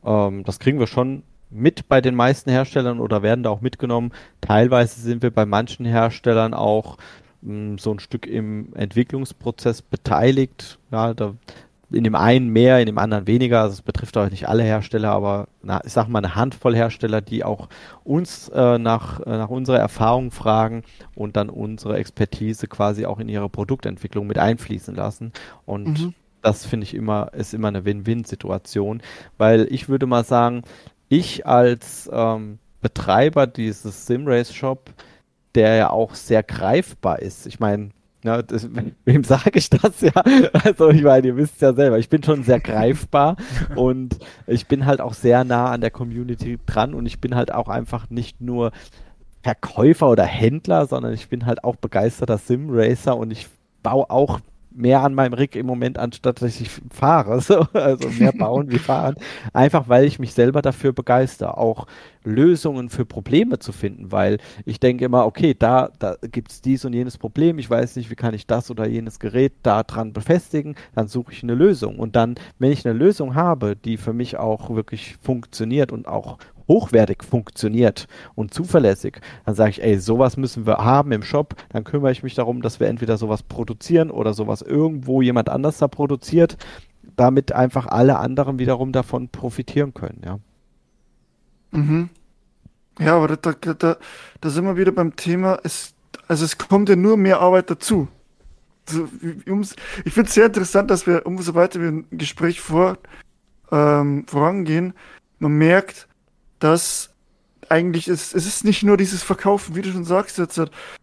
Ähm, das kriegen wir schon mit bei den meisten Herstellern oder werden da auch mitgenommen. Teilweise sind wir bei manchen Herstellern auch so ein Stück im Entwicklungsprozess beteiligt. Ja, da in dem einen mehr, in dem anderen weniger. Also es betrifft auch nicht alle Hersteller, aber na, ich sag mal eine Handvoll Hersteller, die auch uns äh, nach, äh, nach unserer Erfahrung fragen und dann unsere Expertise quasi auch in ihre Produktentwicklung mit einfließen lassen. Und mhm. das finde ich immer, ist immer eine Win-Win-Situation, weil ich würde mal sagen, ich als ähm, Betreiber dieses Simrace Shop, der ja auch sehr greifbar ist. Ich meine, ja, das, wem sage ich das ja? Also ich meine, ihr wisst ja selber, ich bin schon sehr greifbar und ich bin halt auch sehr nah an der Community dran und ich bin halt auch einfach nicht nur Verkäufer oder Händler, sondern ich bin halt auch begeisterter Sim-Racer und ich baue auch mehr an meinem Rig im Moment, anstatt dass ich fahre. So, also mehr bauen wie fahren. Einfach weil ich mich selber dafür begeister, auch Lösungen für Probleme zu finden, weil ich denke immer, okay, da, da gibt es dies und jenes Problem, ich weiß nicht, wie kann ich das oder jenes Gerät da dran befestigen, dann suche ich eine Lösung. Und dann, wenn ich eine Lösung habe, die für mich auch wirklich funktioniert und auch hochwertig funktioniert und zuverlässig, dann sage ich, ey, sowas müssen wir haben im Shop. Dann kümmere ich mich darum, dass wir entweder sowas produzieren oder sowas irgendwo jemand anders da produziert, damit einfach alle anderen wiederum davon profitieren können, ja. Mhm. Ja, aber da, da, da, sind wir wieder beim Thema, es, also es kommt ja nur mehr Arbeit dazu. Also, ich finde es sehr interessant, dass wir, umso weiter wir ein Gespräch vor, ähm, vorangehen, man merkt, dass eigentlich ist, es ist nicht nur dieses Verkaufen, wie du schon sagst jetzt,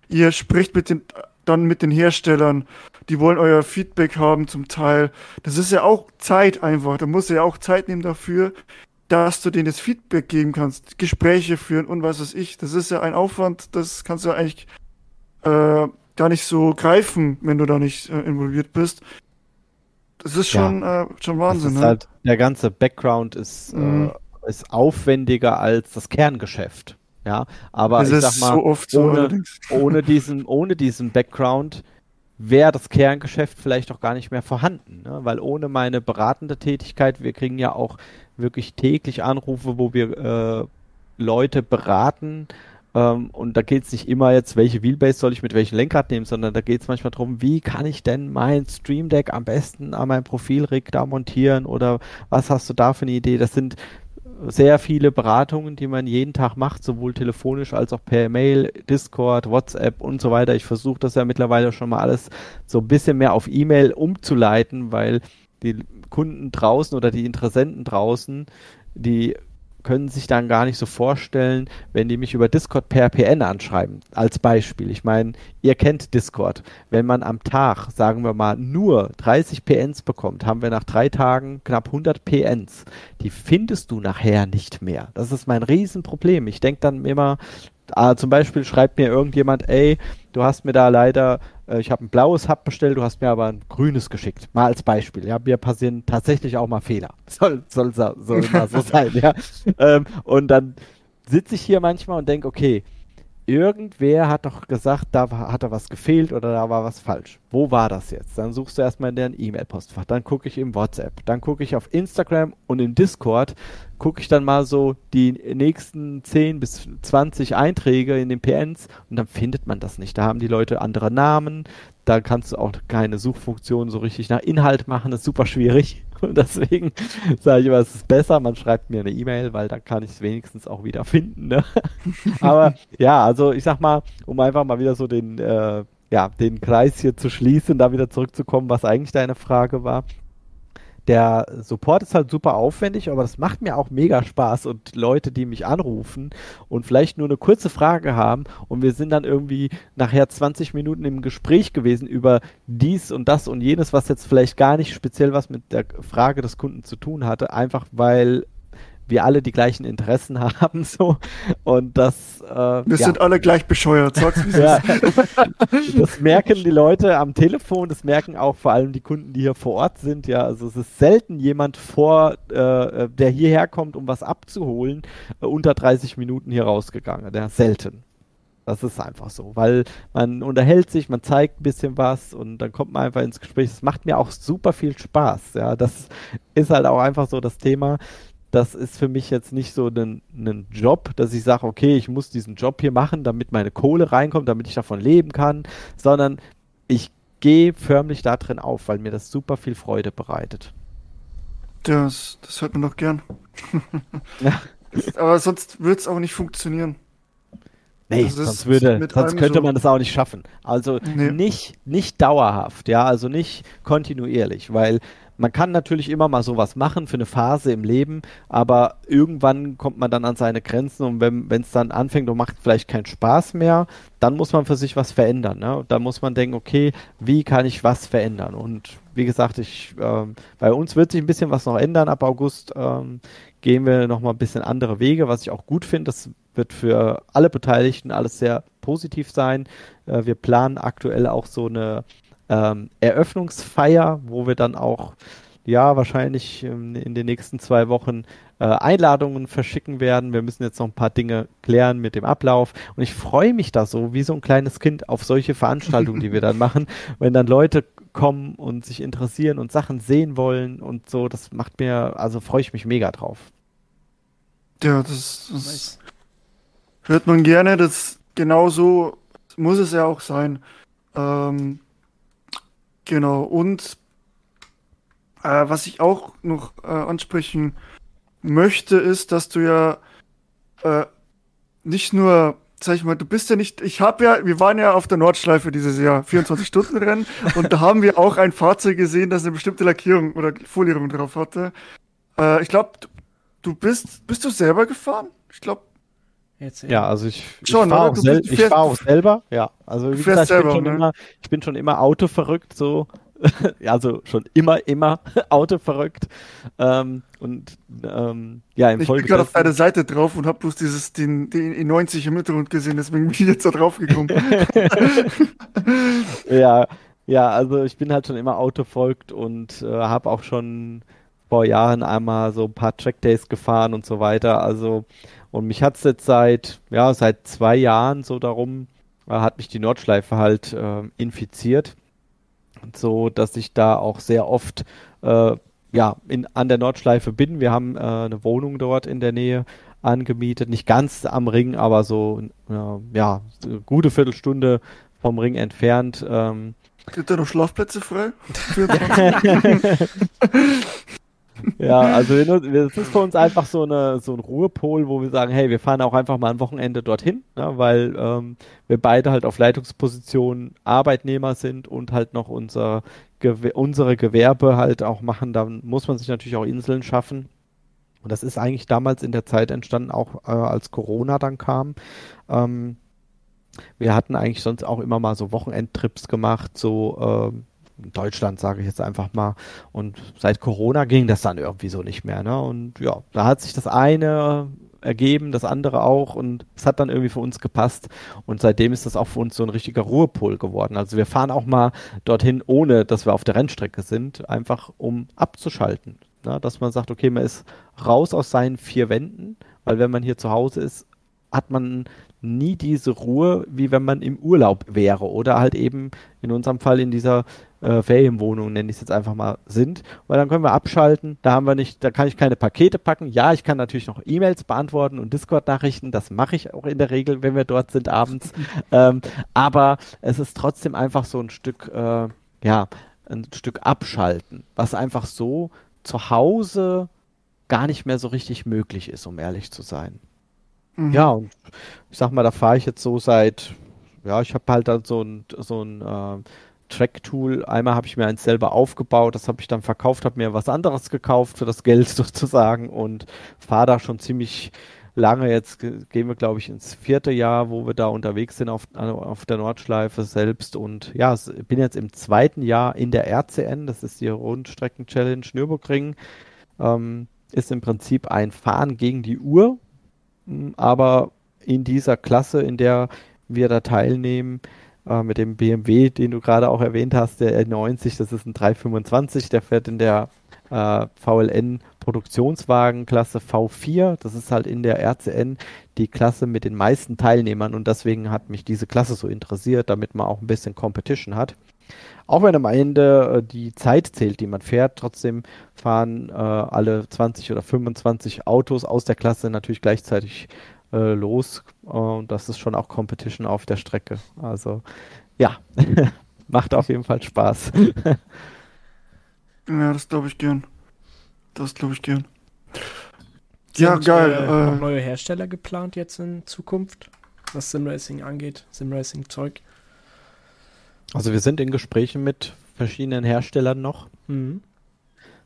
ihr spricht mit den, dann mit den Herstellern, die wollen euer Feedback haben zum Teil. Das ist ja auch Zeit einfach. Da musst du ja auch Zeit nehmen dafür, dass du denen das Feedback geben kannst, Gespräche führen und was weiß ich. Das ist ja ein Aufwand, das kannst du eigentlich äh, gar nicht so greifen, wenn du da nicht äh, involviert bist. Das ist schon, ja. äh, schon Wahnsinn. ne? halt, der ganze Background ist mhm. äh, ist aufwendiger als das Kerngeschäft. Ja, aber das ich sag mal, so ohne, so ohne, diesen, ohne diesen Background wäre das Kerngeschäft vielleicht auch gar nicht mehr vorhanden, ne? weil ohne meine beratende Tätigkeit, wir kriegen ja auch wirklich täglich Anrufe, wo wir äh, Leute beraten, ähm, und da geht es nicht immer jetzt, welche Wheelbase soll ich mit welchem Lenkrad nehmen, sondern da geht es manchmal darum, wie kann ich denn mein Stream Deck am besten an meinem Profilrig da montieren oder was hast du da für eine Idee? Das sind sehr viele Beratungen, die man jeden Tag macht, sowohl telefonisch als auch per Mail, Discord, WhatsApp und so weiter. Ich versuche das ja mittlerweile schon mal alles so ein bisschen mehr auf E-Mail umzuleiten, weil die Kunden draußen oder die Interessenten draußen, die können sich dann gar nicht so vorstellen, wenn die mich über Discord per PN anschreiben. Als Beispiel. Ich meine, ihr kennt Discord. Wenn man am Tag, sagen wir mal, nur 30 PNs bekommt, haben wir nach drei Tagen knapp 100 PNs. Die findest du nachher nicht mehr. Das ist mein Riesenproblem. Ich denke dann immer, ah, zum Beispiel schreibt mir irgendjemand, ey, du hast mir da leider ich habe ein blaues Hub bestellt, du hast mir aber ein grünes geschickt. Mal als Beispiel. Ja, mir passieren tatsächlich auch mal Fehler. Soll, soll, soll mal so sein, ja. Ähm, und dann sitze ich hier manchmal und denke, okay, irgendwer hat doch gesagt, da hat da was gefehlt oder da war was falsch. Wo war das jetzt? Dann suchst du erstmal in deren E-Mail-Postfach, dann gucke ich im WhatsApp, dann gucke ich auf Instagram und im Discord, gucke ich dann mal so die nächsten 10 bis 20 Einträge in den PNs und dann findet man das nicht. Da haben die Leute andere Namen, da kannst du auch keine Suchfunktion so richtig nach Inhalt machen, das ist super schwierig. Und deswegen sage ich immer, es ist besser, man schreibt mir eine E-Mail, weil dann kann ich es wenigstens auch wieder finden. Ne? Aber ja, also ich sag mal, um einfach mal wieder so den, äh, ja, den Kreis hier zu schließen, da wieder zurückzukommen, was eigentlich deine Frage war. Der Support ist halt super aufwendig, aber das macht mir auch mega Spaß und Leute, die mich anrufen und vielleicht nur eine kurze Frage haben und wir sind dann irgendwie nachher 20 Minuten im Gespräch gewesen über dies und das und jenes, was jetzt vielleicht gar nicht speziell was mit der Frage des Kunden zu tun hatte, einfach weil wir alle die gleichen Interessen haben so und das äh, wir ja. sind alle gleich bescheuert sag's wie ja. das merken die Leute am Telefon das merken auch vor allem die Kunden die hier vor Ort sind ja also es ist selten jemand vor äh, der hierher kommt um was abzuholen äh, unter 30 Minuten hier rausgegangen der selten das ist einfach so, weil man unterhält sich, man zeigt ein bisschen was und dann kommt man einfach ins Gespräch. Das macht mir auch super viel Spaß. Ja, das ist halt auch einfach so das Thema das ist für mich jetzt nicht so ein, Job, dass ich sage, okay, ich muss diesen Job hier machen, damit meine Kohle reinkommt, damit ich davon leben kann, sondern ich gehe förmlich da drin auf, weil mir das super viel Freude bereitet. Das, das hört man doch gern. ja. Aber sonst würde es auch nicht funktionieren. Nee, also sonst, würde, sonst könnte so man das auch nicht schaffen. Also nee. nicht, nicht dauerhaft, ja, also nicht kontinuierlich, weil man kann natürlich immer mal sowas machen für eine Phase im Leben, aber irgendwann kommt man dann an seine Grenzen und wenn es dann anfängt und macht vielleicht keinen Spaß mehr, dann muss man für sich was verändern. Ne? Da muss man denken, okay, wie kann ich was verändern? Und wie gesagt, ich, ähm, bei uns wird sich ein bisschen was noch ändern. Ab August ähm, gehen wir nochmal ein bisschen andere Wege, was ich auch gut finde. Das wird für alle Beteiligten alles sehr positiv sein. Äh, wir planen aktuell auch so eine ähm, Eröffnungsfeier, wo wir dann auch ja wahrscheinlich ähm, in den nächsten zwei Wochen äh, Einladungen verschicken werden. Wir müssen jetzt noch ein paar Dinge klären mit dem Ablauf und ich freue mich da so wie so ein kleines Kind auf solche Veranstaltungen, die wir dann machen, wenn dann Leute kommen und sich interessieren und Sachen sehen wollen und so. Das macht mir also freue ich mich mega drauf. Ja, das, das hört man gerne. Das genauso muss es ja auch sein. Ähm, Genau, und äh, was ich auch noch äh, ansprechen möchte, ist, dass du ja äh, nicht nur, sag ich mal, du bist ja nicht, ich habe ja, wir waren ja auf der Nordschleife dieses Jahr, 24-Stunden-Rennen, und da haben wir auch ein Fahrzeug gesehen, das eine bestimmte Lackierung oder Folierung drauf hatte. Äh, ich glaube, du bist, bist du selber gefahren? Ich glaube, Jetzt ja, also ich, schon, ich fahre auch, sel ich fahr auch selber, ja. Also wie gesagt, ich, bin schon ne? immer, ich bin schon immer autoverrückt, so. also schon immer, immer autoverrückt. Ähm, und ähm, ja, im Ich bin gerade auf deine Seite drauf und habe bloß dieses, den, den E90 im Hintergrund gesehen, deswegen bin ich jetzt da drauf gekommen. ja, ja, also ich bin halt schon immer autofolgt und äh, habe auch schon vor Jahren einmal so ein paar Trackdays gefahren und so weiter. Also und mich hat es jetzt seit, ja, seit zwei Jahren so darum, äh, hat mich die Nordschleife halt äh, infiziert. So dass ich da auch sehr oft äh, ja, in, an der Nordschleife bin. Wir haben äh, eine Wohnung dort in der Nähe angemietet. Nicht ganz am Ring, aber so ja, eine gute Viertelstunde vom Ring entfernt. Ähm, Gibt da noch Schlafplätze frei? ja, also es ist für uns einfach so, eine, so ein Ruhepol, wo wir sagen, hey, wir fahren auch einfach mal ein Wochenende dorthin, ne, weil ähm, wir beide halt auf Leitungspositionen Arbeitnehmer sind und halt noch unser Gewer unsere Gewerbe halt auch machen. Da muss man sich natürlich auch Inseln schaffen. Und das ist eigentlich damals in der Zeit entstanden, auch äh, als Corona dann kam. Ähm, wir hatten eigentlich sonst auch immer mal so Wochenendtrips gemacht, so ähm, Deutschland, sage ich jetzt einfach mal. Und seit Corona ging das dann irgendwie so nicht mehr. Ne? Und ja, da hat sich das eine ergeben, das andere auch und es hat dann irgendwie für uns gepasst und seitdem ist das auch für uns so ein richtiger Ruhepol geworden. Also wir fahren auch mal dorthin, ohne dass wir auf der Rennstrecke sind, einfach um abzuschalten. Ne? Dass man sagt, okay, man ist raus aus seinen vier Wänden, weil wenn man hier zu Hause ist, hat man nie diese Ruhe, wie wenn man im Urlaub wäre oder halt eben in unserem Fall in dieser äh, Ferienwohnung, nenne ich es jetzt einfach mal, sind. Weil dann können wir abschalten. Da haben wir nicht, da kann ich keine Pakete packen. Ja, ich kann natürlich noch E-Mails beantworten und Discord-Nachrichten. Das mache ich auch in der Regel, wenn wir dort sind abends. ähm, aber es ist trotzdem einfach so ein Stück, äh, ja, ein Stück abschalten, was einfach so zu Hause gar nicht mehr so richtig möglich ist, um ehrlich zu sein. Mhm. Ja, und ich sag mal, da fahre ich jetzt so seit, ja, ich habe halt dann so ein, so ein äh, Track-Tool. Einmal habe ich mir eins selber aufgebaut, das habe ich dann verkauft, habe mir was anderes gekauft für das Geld sozusagen und fahre da schon ziemlich lange. Jetzt gehen wir, glaube ich, ins vierte Jahr, wo wir da unterwegs sind auf, auf der Nordschleife selbst. Und ja, bin jetzt im zweiten Jahr in der RCN, das ist die Rundstrecken-Challenge Nürburgring. Ähm, ist im Prinzip ein Fahren gegen die Uhr, aber in dieser Klasse, in der wir da teilnehmen, äh, mit dem BMW, den du gerade auch erwähnt hast, der R90, das ist ein 325, der fährt in der äh, VLN Produktionswagenklasse V4. Das ist halt in der RCN die Klasse mit den meisten Teilnehmern und deswegen hat mich diese Klasse so interessiert, damit man auch ein bisschen Competition hat. Auch wenn am Ende äh, die Zeit zählt, die man fährt, trotzdem fahren äh, alle 20 oder 25 Autos aus der Klasse natürlich gleichzeitig äh, los. Und das ist schon auch Competition auf der Strecke. Also ja, macht auf jeden Fall Spaß. ja, das glaube ich gern. Das glaube ich gern. Sind, ja, geil. Äh, äh, neue Hersteller geplant jetzt in Zukunft, was Simracing angeht, Simracing-Zeug? Also wir sind in Gesprächen mit verschiedenen Herstellern noch. Mhm.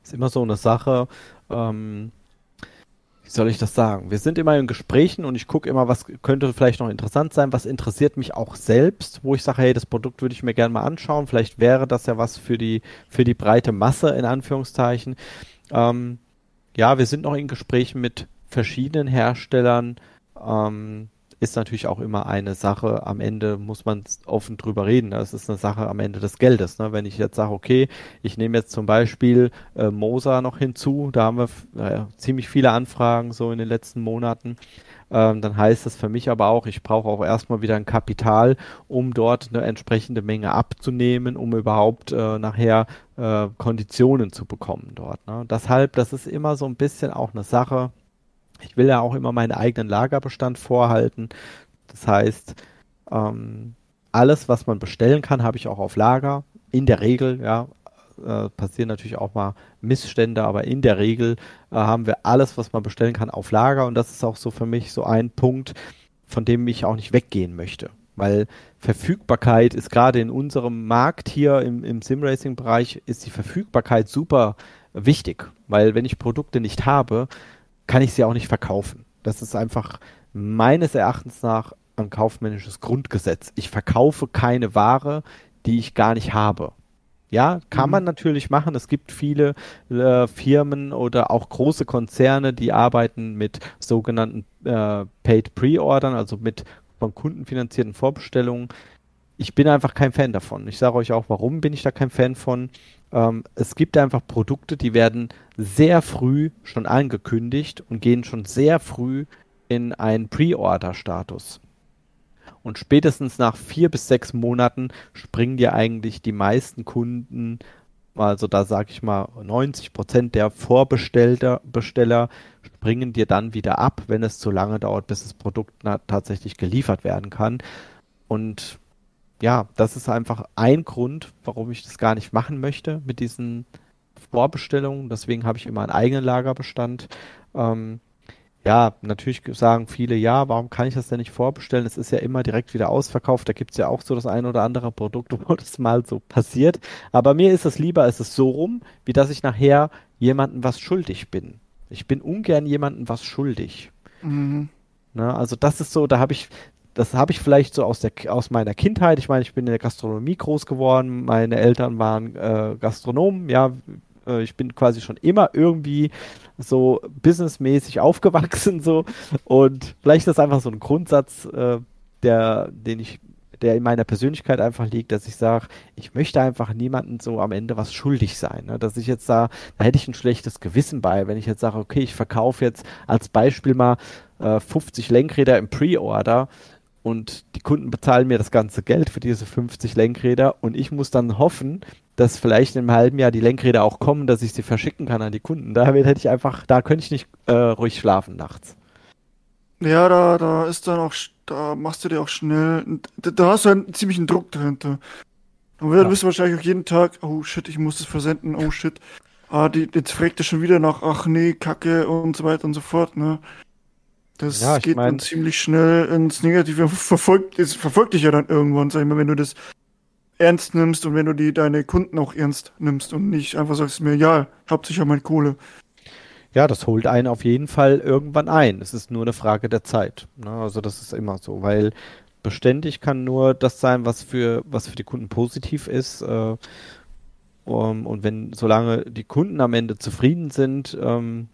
Ist immer so eine Sache. Ähm, wie soll ich das sagen? Wir sind immer in Gesprächen und ich gucke immer, was könnte vielleicht noch interessant sein, was interessiert mich auch selbst, wo ich sage, hey, das Produkt würde ich mir gerne mal anschauen. Vielleicht wäre das ja was für die, für die breite Masse, in Anführungszeichen. Ähm, ja, wir sind noch in Gesprächen mit verschiedenen Herstellern. Ähm, ist natürlich auch immer eine Sache. Am Ende muss man offen drüber reden. Das ist eine Sache am Ende des Geldes. Ne? Wenn ich jetzt sage, okay, ich nehme jetzt zum Beispiel äh, Mosa noch hinzu, da haben wir äh, ziemlich viele Anfragen so in den letzten Monaten. Ähm, dann heißt das für mich aber auch, ich brauche auch erstmal wieder ein Kapital, um dort eine entsprechende Menge abzunehmen, um überhaupt äh, nachher äh, Konditionen zu bekommen dort. Ne? Deshalb, das ist immer so ein bisschen auch eine Sache. Ich will ja auch immer meinen eigenen Lagerbestand vorhalten. Das heißt, ähm, alles, was man bestellen kann, habe ich auch auf Lager. In der Regel, ja, äh, passieren natürlich auch mal Missstände, aber in der Regel äh, haben wir alles, was man bestellen kann, auf Lager und das ist auch so für mich so ein Punkt, von dem ich auch nicht weggehen möchte. Weil Verfügbarkeit ist gerade in unserem Markt hier im, im Sim-Racing-Bereich ist die Verfügbarkeit super wichtig. Weil wenn ich Produkte nicht habe, kann ich sie auch nicht verkaufen. Das ist einfach meines Erachtens nach ein kaufmännisches Grundgesetz. Ich verkaufe keine Ware, die ich gar nicht habe. Ja, kann mhm. man natürlich machen. Es gibt viele äh, Firmen oder auch große Konzerne, die arbeiten mit sogenannten äh, Paid Pre-Ordern, also mit von Kunden finanzierten Vorbestellungen. Ich bin einfach kein Fan davon. Ich sage euch auch, warum bin ich da kein Fan von. Ähm, es gibt einfach Produkte, die werden sehr früh schon angekündigt und gehen schon sehr früh in einen Pre-Order-Status. Und spätestens nach vier bis sechs Monaten springen dir eigentlich die meisten Kunden, also da sage ich mal 90 Prozent der Vorbesteller Besteller springen dir dann wieder ab, wenn es zu lange dauert, bis das Produkt tatsächlich geliefert werden kann. Und ja, das ist einfach ein Grund, warum ich das gar nicht machen möchte mit diesen Vorbestellungen. Deswegen habe ich immer einen eigenen Lagerbestand. Ähm, ja, natürlich sagen viele, ja, warum kann ich das denn nicht vorbestellen? Es ist ja immer direkt wieder ausverkauft. Da gibt es ja auch so das ein oder andere Produkt, wo das mal so passiert. Aber mir ist es lieber, es ist so rum, wie dass ich nachher jemandem was schuldig bin. Ich bin ungern jemandem was schuldig. Mhm. Na, also das ist so, da habe ich, das habe ich vielleicht so aus, der, aus meiner Kindheit. Ich meine, ich bin in der Gastronomie groß geworden. Meine Eltern waren äh, Gastronomen. Ja, äh, ich bin quasi schon immer irgendwie so businessmäßig aufgewachsen so und vielleicht ist das einfach so ein Grundsatz, äh, der, den ich der in meiner Persönlichkeit einfach liegt, dass ich sage, ich möchte einfach niemandem so am Ende was schuldig sein. Ne? Dass ich jetzt da, da hätte ich ein schlechtes Gewissen bei, wenn ich jetzt sage, okay, ich verkaufe jetzt als Beispiel mal äh, 50 Lenkräder im Pre-Order und die Kunden bezahlen mir das ganze Geld für diese 50 Lenkräder und ich muss dann hoffen, dass vielleicht in einem halben Jahr die Lenkräder auch kommen, dass ich sie verschicken kann an die Kunden. Da hätte ich einfach, da könnte ich nicht äh, ruhig schlafen nachts. Ja, da, da ist dann auch, da machst du dir auch schnell, da, da hast du einen ziemlichen Druck dahinter. Und dann ja. bist du wahrscheinlich auch jeden Tag, oh shit, ich muss es versenden, oh shit. Ah, die, jetzt fragt er schon wieder nach, ach nee, Kacke und so weiter und so fort, ne? Das ja, geht mein... dann ziemlich schnell ins Negative. Verfolgt, es verfolgt dich ja dann irgendwann, sag ich mal, wenn du das ernst nimmst und wenn du die deine Kunden auch ernst nimmst und nicht einfach sagst mir, ja, habt sicher meine Kohle. Ja, das holt einen auf jeden Fall irgendwann ein. Es ist nur eine Frage der Zeit. Ne? Also das ist immer so, weil beständig kann nur das sein, was für, was für die Kunden positiv ist. Äh, um, und wenn, solange die Kunden am Ende zufrieden sind, ähm,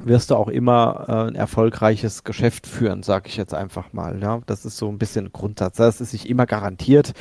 wirst du auch immer äh, ein erfolgreiches Geschäft führen, sage ich jetzt einfach mal. Ja, das ist so ein bisschen Grundsatz. Das ist nicht immer garantiert.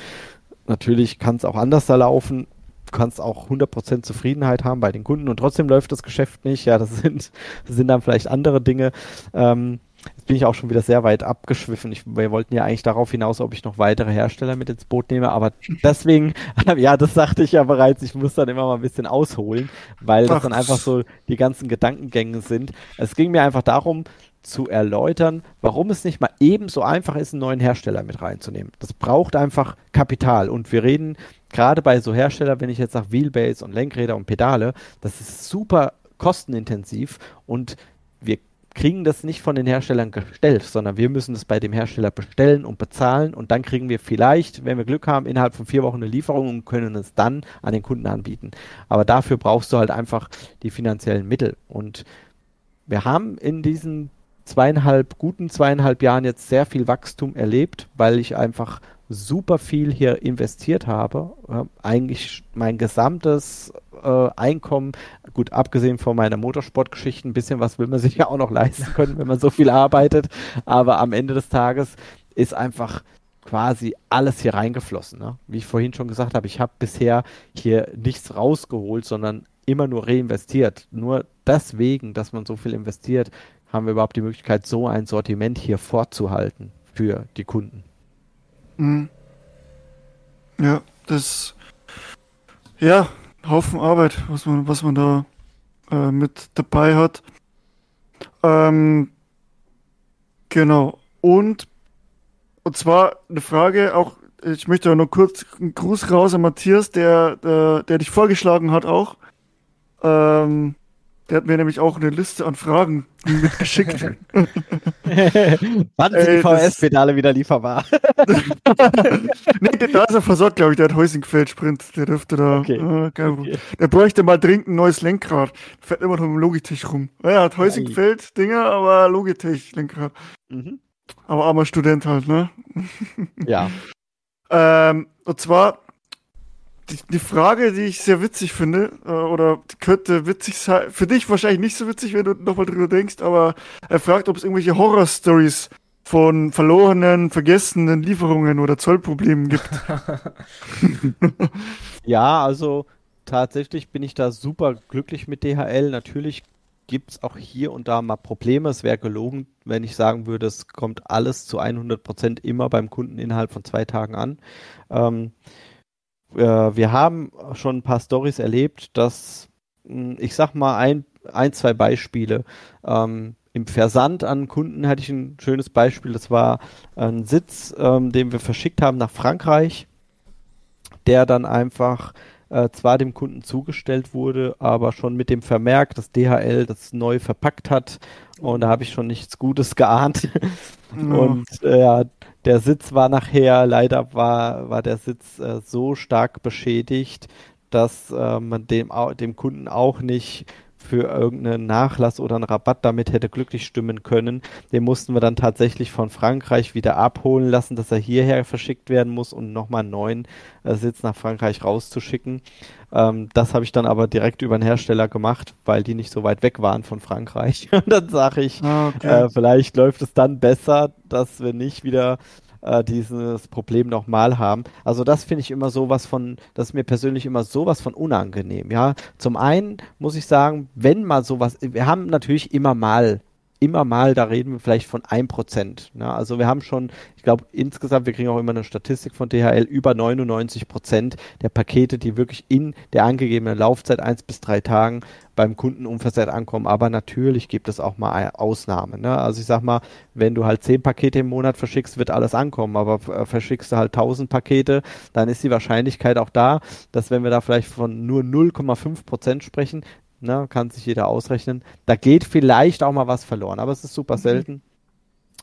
Natürlich kann es auch anders da laufen. Du kannst auch 100% Zufriedenheit haben bei den Kunden und trotzdem läuft das Geschäft nicht. Ja, das sind, das sind dann vielleicht andere Dinge. Ähm, Jetzt bin ich auch schon wieder sehr weit abgeschwiffen. Ich, wir wollten ja eigentlich darauf hinaus, ob ich noch weitere Hersteller mit ins Boot nehme, aber deswegen, ja, das sagte ich ja bereits, ich muss dann immer mal ein bisschen ausholen, weil das Ach. dann einfach so die ganzen Gedankengänge sind. Es ging mir einfach darum, zu erläutern, warum es nicht mal ebenso einfach ist, einen neuen Hersteller mit reinzunehmen. Das braucht einfach Kapital. Und wir reden gerade bei so Herstellern, wenn ich jetzt sage Wheelbase und Lenkräder und Pedale, das ist super kostenintensiv und wir kriegen das nicht von den Herstellern gestellt, sondern wir müssen das bei dem Hersteller bestellen und bezahlen und dann kriegen wir vielleicht, wenn wir Glück haben, innerhalb von vier Wochen eine Lieferung und können es dann an den Kunden anbieten. Aber dafür brauchst du halt einfach die finanziellen Mittel. Und wir haben in diesen zweieinhalb, guten zweieinhalb Jahren jetzt sehr viel Wachstum erlebt, weil ich einfach super viel hier investiert habe. Äh, eigentlich mein gesamtes äh, Einkommen, gut, abgesehen von meiner Motorsportgeschichte, ein bisschen was will man sich ja auch noch leisten können, wenn man so viel arbeitet. Aber am Ende des Tages ist einfach quasi alles hier reingeflossen. Ne? Wie ich vorhin schon gesagt habe, ich habe bisher hier nichts rausgeholt, sondern immer nur reinvestiert. Nur deswegen, dass man so viel investiert, haben wir überhaupt die Möglichkeit, so ein Sortiment hier vorzuhalten für die Kunden. Mhm. Ja, das ja, Haufen Arbeit, was man, was man da äh, mit dabei hat. Ähm, genau. Und, und zwar eine Frage auch, ich möchte noch kurz einen Gruß raus an Matthias, der, der, der dich vorgeschlagen hat auch. Ähm, der hat mir nämlich auch eine Liste an Fragen mitgeschickt. Wann sind die VS-Pedale wieder lieferbar? nee, da ist er versorgt, glaube ich. Der hat Heusingfeld-Sprint. Der dürfte da. Okay. Äh, okay. Der bräuchte mal dringend ein neues Lenkrad. Fährt immer noch im Logitech rum. Ja, er hat Heusingfeld-Dinger, aber Logitech-Lenkrad. Mhm. Aber armer Student halt, ne? ja. Ähm, und zwar die, Frage, die ich sehr witzig finde, äh, oder könnte witzig sein, für dich wahrscheinlich nicht so witzig, wenn du nochmal drüber denkst, aber er fragt, ob es irgendwelche Horror-Stories von verlorenen, vergessenen Lieferungen oder Zollproblemen gibt. ja, also tatsächlich bin ich da super glücklich mit DHL. Natürlich gibt es auch hier und da mal Probleme. Es wäre gelogen, wenn ich sagen würde, es kommt alles zu 100 Prozent immer beim Kunden innerhalb von zwei Tagen an. Ähm, äh, wir haben schon ein paar Stories erlebt, dass hm, ich sag mal ein, ein zwei Beispiele. Ähm, Im Versand an Kunden hatte ich ein schönes Beispiel. Das war ein Sitz, ähm, den wir verschickt haben nach Frankreich, der dann einfach äh, zwar dem Kunden zugestellt wurde, aber schon mit dem Vermerk, dass DHL das neu verpackt hat. Und da habe ich schon nichts Gutes geahnt. Und äh, ja, der Sitz war nachher, leider war, war der Sitz äh, so stark beschädigt, dass äh, man dem, dem Kunden auch nicht für irgendeinen Nachlass oder einen Rabatt damit hätte glücklich stimmen können. Den mussten wir dann tatsächlich von Frankreich wieder abholen lassen, dass er hierher verschickt werden muss und nochmal einen neuen äh, Sitz nach Frankreich rauszuschicken. Ähm, das habe ich dann aber direkt über den Hersteller gemacht, weil die nicht so weit weg waren von Frankreich. Und dann sage ich, ah, okay. äh, vielleicht läuft es dann besser, dass wir nicht wieder äh, dieses Problem nochmal haben. Also das finde ich immer sowas von, das ist mir persönlich immer sowas von unangenehm. Ja, zum einen muss ich sagen, wenn mal sowas, wir haben natürlich immer mal immer mal, da reden wir vielleicht von 1%. Ne? Also wir haben schon, ich glaube insgesamt, wir kriegen auch immer eine Statistik von DHL, über 99% der Pakete, die wirklich in der angegebenen Laufzeit 1 bis 3 Tagen beim Kunden unversehrt ankommen. Aber natürlich gibt es auch mal Ausnahmen. Ne? Also ich sag mal, wenn du halt 10 Pakete im Monat verschickst, wird alles ankommen. Aber äh, verschickst du halt 1000 Pakete, dann ist die Wahrscheinlichkeit auch da, dass wenn wir da vielleicht von nur 0,5% sprechen, ne, kann sich jeder ausrechnen. Da geht vielleicht auch mal was verloren, aber es ist super mhm. selten.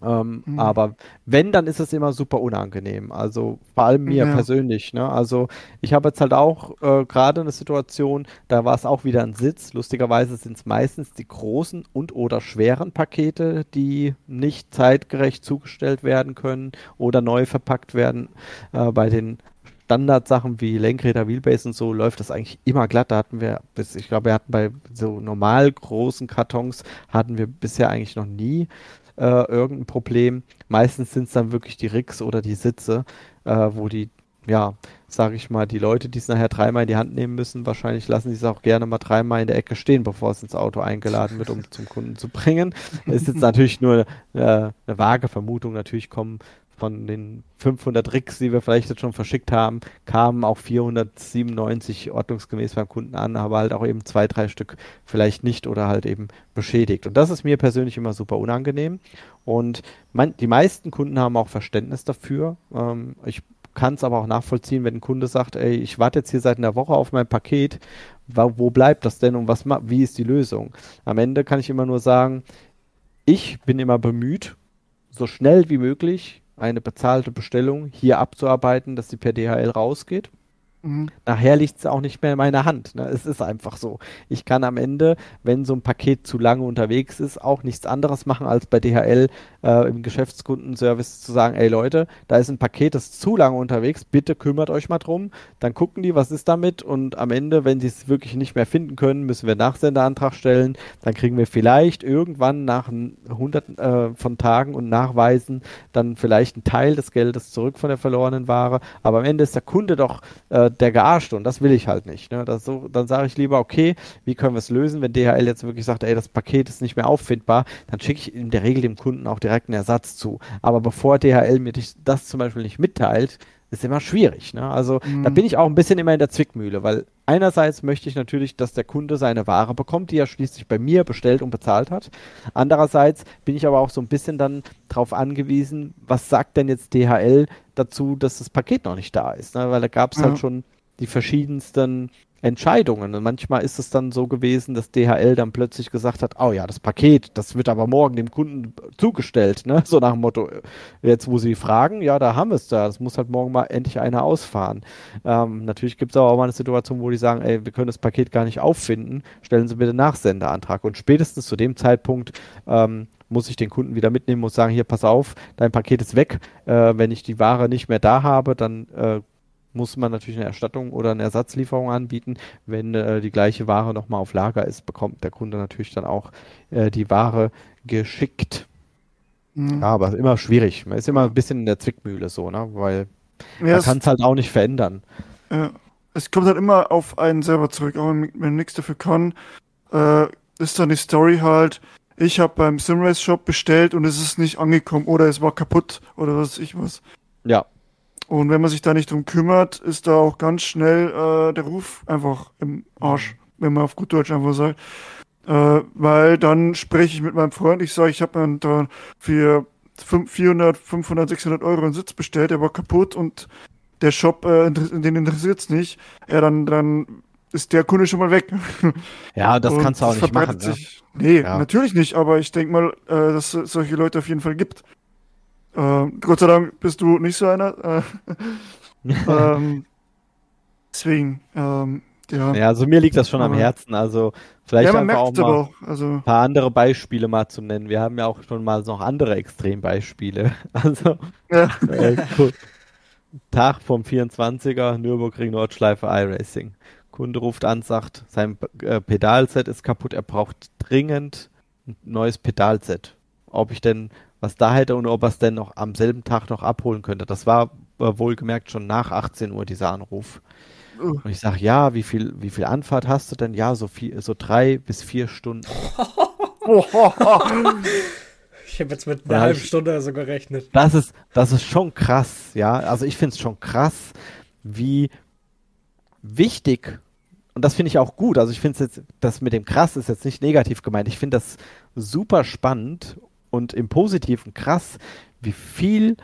Ähm, mhm. Aber wenn, dann ist es immer super unangenehm. Also vor allem mir ja. persönlich. Ne? Also ich habe jetzt halt auch äh, gerade eine Situation, da war es auch wieder ein Sitz. Lustigerweise sind es meistens die großen und oder schweren Pakete, die nicht zeitgerecht zugestellt werden können oder neu verpackt werden. Äh, bei den Standardsachen wie Lenkräder, Wheelbase und so läuft das eigentlich immer glatt. Da hatten wir bis, ich glaube, wir hatten bei so normal großen Kartons hatten wir bisher eigentlich noch nie äh, irgendein Problem. Meistens sind es dann wirklich die Rigs oder die Sitze, äh, wo die, ja, sage ich mal, die Leute, die es nachher dreimal in die Hand nehmen müssen, wahrscheinlich lassen sie es auch gerne mal dreimal in der Ecke stehen, bevor es ins Auto eingeladen wird, um zum Kunden zu bringen. Ist jetzt natürlich nur äh, eine vage Vermutung. Natürlich kommen von den 500 Rigs, die wir vielleicht jetzt schon verschickt haben, kamen auch 497 ordnungsgemäß beim Kunden an, aber halt auch eben zwei, drei Stück vielleicht nicht oder halt eben beschädigt. Und das ist mir persönlich immer super unangenehm. Und man, die meisten Kunden haben auch Verständnis dafür. Ähm, ich kann es aber auch nachvollziehen, wenn ein Kunde sagt, ey, ich warte jetzt hier seit einer Woche auf mein Paket, wo bleibt das denn und was wie ist die Lösung? Am Ende kann ich immer nur sagen, ich bin immer bemüht, so schnell wie möglich eine bezahlte Bestellung hier abzuarbeiten, dass sie per DHL rausgeht. Mhm. Nachher liegt es auch nicht mehr in meiner Hand. Ne? Es ist einfach so. Ich kann am Ende, wenn so ein Paket zu lange unterwegs ist, auch nichts anderes machen, als bei DHL äh, im Geschäftskundenservice zu sagen, ey Leute, da ist ein Paket, das zu lange unterwegs, bitte kümmert euch mal drum. Dann gucken die, was ist damit und am Ende, wenn sie es wirklich nicht mehr finden können, müssen wir einen Nachsenderantrag stellen. Dann kriegen wir vielleicht irgendwann nach hunderten äh, von Tagen und Nachweisen dann vielleicht einen Teil des Geldes zurück von der verlorenen Ware. Aber am Ende ist der Kunde doch äh, der Gearschte und das will ich halt nicht. Ne? So, dann sage ich lieber, okay, wie können wir es lösen, wenn DHL jetzt wirklich sagt, ey, das Paket ist nicht mehr auffindbar, dann schicke ich in der Regel dem Kunden auch direkt einen Ersatz zu. Aber bevor DHL mir das zum Beispiel nicht mitteilt, ist immer schwierig. Ne? Also mhm. da bin ich auch ein bisschen immer in der Zwickmühle, weil einerseits möchte ich natürlich, dass der Kunde seine Ware bekommt, die er schließlich bei mir bestellt und bezahlt hat. Andererseits bin ich aber auch so ein bisschen dann darauf angewiesen, was sagt denn jetzt DHL dazu, dass das Paket noch nicht da ist. Ne? Weil da gab es halt ja. halt schon die verschiedensten Entscheidungen. Und manchmal ist es dann so gewesen, dass DHL dann plötzlich gesagt hat, oh ja, das Paket, das wird aber morgen dem Kunden zugestellt, ne? So nach dem Motto, jetzt wo sie fragen, ja, da haben wir es da, das muss halt morgen mal endlich einer ausfahren. Ähm, natürlich gibt es aber auch mal eine Situation, wo die sagen, ey, wir können das Paket gar nicht auffinden, stellen Sie bitte Nachsenderantrag. Und spätestens zu dem Zeitpunkt ähm, muss ich den Kunden wieder mitnehmen, muss sagen, hier, pass auf, dein Paket ist weg. Äh, wenn ich die Ware nicht mehr da habe, dann äh, muss man natürlich eine Erstattung oder eine Ersatzlieferung anbieten. Wenn äh, die gleiche Ware nochmal auf Lager ist, bekommt der Kunde natürlich dann auch äh, die Ware geschickt. Mhm. Ja, aber immer schwierig. Man ist immer ein bisschen in der Zwickmühle so, ne? Weil ja, man kann es halt auch nicht verändern. Ja. Es kommt halt immer auf einen selber zurück, auch wenn man nichts dafür kann. Äh, ist dann die Story halt, ich habe beim Simrace Shop bestellt und es ist nicht angekommen oder es war kaputt oder was weiß ich was. Ja, und wenn man sich da nicht drum kümmert, ist da auch ganz schnell äh, der Ruf einfach im Arsch, wenn man auf gut Deutsch einfach sagt. Äh, weil dann spreche ich mit meinem Freund, ich sage, ich habe mir da für 400, 500, 600 Euro einen Sitz bestellt, der war kaputt und der Shop, äh, den interessiert es nicht. Ja, dann, dann ist der Kunde schon mal weg. Ja, das und kannst du auch nicht machen. Ne? Sich, ja. Nee, ja. natürlich nicht, aber ich denke mal, äh, dass es solche Leute auf jeden Fall gibt. Äh, Gott sei Dank bist du nicht so einer. Äh, ähm, deswegen, ähm, ja. Ja, also mir liegt das schon am Herzen. Also vielleicht ja, einfach auch mal auch, also ein paar andere Beispiele mal zu nennen. Wir haben ja auch schon mal noch andere Extrembeispiele. Also ja. äh, Tag vom 24er Nürburgring Nordschleife iRacing. Kunde ruft an, sagt, sein äh, Pedalset ist kaputt, er braucht dringend ein neues Pedalset. Ob ich denn was da hätte und ob er es denn noch am selben Tag noch abholen könnte. Das war äh, wohlgemerkt schon nach 18 Uhr dieser Anruf. Und ich sage, ja, wie viel, wie viel Anfahrt hast du denn? Ja, so viel, so drei bis vier Stunden. ich habe jetzt mit einer ja, halben Stunde so gerechnet. Das ist, das ist schon krass, ja. Also ich finde es schon krass, wie wichtig und das finde ich auch gut. Also ich finde jetzt, das mit dem krass ist jetzt nicht negativ gemeint. Ich finde das super spannend und im Positiven krass, wie viel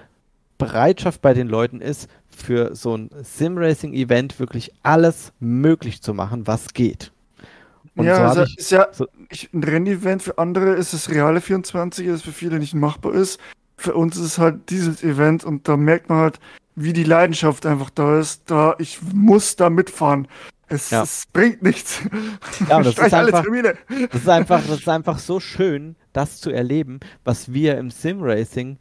Bereitschaft bei den Leuten ist, für so ein Sim-Racing-Event wirklich alles möglich zu machen, was geht. Und ja, so also ist ja so, ein Rennevent für andere ist das reale 24, das für viele nicht machbar ist. für uns ist es halt dieses Event und da merkt man halt, wie die Leidenschaft einfach da ist. Da, ich muss da mitfahren. Es, ja. es bringt nichts. Ja, das ist, einfach, das ist einfach, das ist einfach so schön, das zu erleben, was wir im Sim-Racing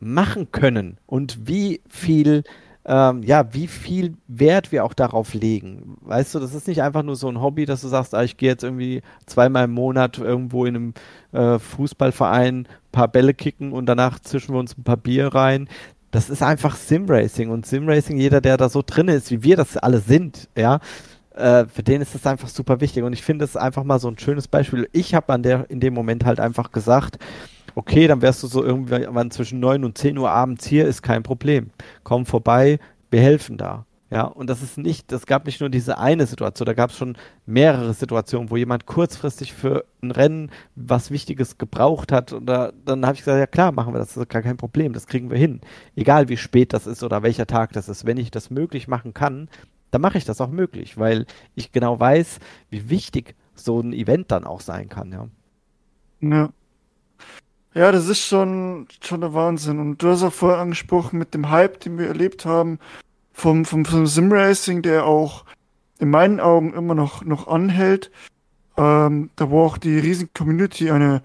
machen können und wie viel ähm, ja, wie viel Wert wir auch darauf legen. Weißt du, das ist nicht einfach nur so ein Hobby, dass du sagst, ah, ich gehe jetzt irgendwie zweimal im Monat irgendwo in einem äh, Fußballverein ein paar Bälle kicken und danach zischen wir uns ein paar Bier rein. Das ist einfach Simracing und Simracing, jeder, der da so drin ist, wie wir das alle sind, ja, äh, für den ist das einfach super wichtig. Und ich finde es einfach mal so ein schönes Beispiel. Ich habe an der in dem Moment halt einfach gesagt, okay, dann wärst du so irgendwann zwischen 9 und 10 Uhr abends hier, ist kein Problem. Komm vorbei, wir helfen da. Ja, und das ist nicht, das gab nicht nur diese eine Situation, da gab es schon mehrere Situationen, wo jemand kurzfristig für ein Rennen was Wichtiges gebraucht hat. Und da, dann habe ich gesagt, ja klar, machen wir das, das ist gar kein Problem, das kriegen wir hin. Egal wie spät das ist oder welcher Tag das ist. Wenn ich das möglich machen kann, dann mache ich das auch möglich, weil ich genau weiß, wie wichtig so ein Event dann auch sein kann, ja. Ja. Ja, das ist schon, schon der Wahnsinn. Und du hast auch vorher angesprochen mit dem Hype, den wir erlebt haben, vom, vom, vom Simracing, der auch in meinen Augen immer noch, noch anhält. Ähm, da wo auch die riesige Community eine,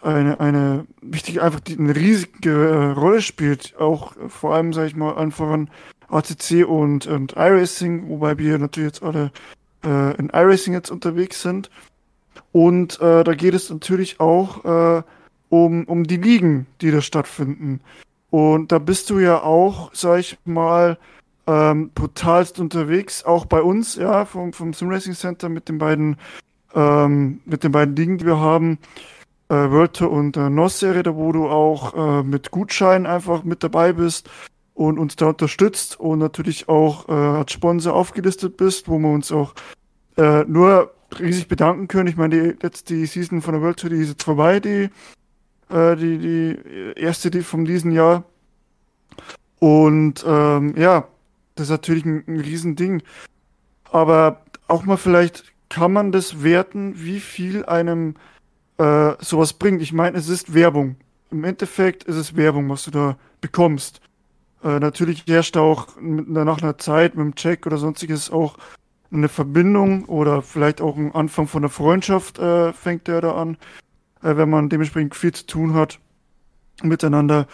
eine, eine wichtige, einfach die, eine riesige äh, Rolle spielt. Auch äh, vor allem, sag ich mal, einfach an ACC und, und iRacing, wobei wir natürlich jetzt alle äh, in iRacing jetzt unterwegs sind. Und äh, da geht es natürlich auch äh, um, um die Ligen, die da stattfinden. Und da bist du ja auch, sag ich mal, ähm, brutalst unterwegs, auch bei uns, ja, vom, vom Sim Racing Center mit den beiden, ähm, mit den beiden Ligen, die wir haben, äh, World Tour und äh, NOS-Serie, da wo du auch äh, mit Gutscheinen einfach mit dabei bist und uns da unterstützt und natürlich auch äh, als Sponsor aufgelistet bist, wo wir uns auch äh, nur riesig bedanken können. Ich meine, die, jetzt die Season von der World Tour, die ist jetzt vorbei, die äh, die, die erste die von diesem Jahr. Und ähm, ja, das ist natürlich ein, ein Riesending. Aber auch mal vielleicht kann man das werten, wie viel einem äh, sowas bringt. Ich meine, es ist Werbung. Im Endeffekt ist es Werbung, was du da bekommst. Äh, natürlich herrscht auch nach einer Zeit mit dem Check oder sonstiges auch eine Verbindung oder vielleicht auch ein Anfang von einer Freundschaft äh, fängt der da an äh, wenn man dementsprechend viel zu tun hat miteinander.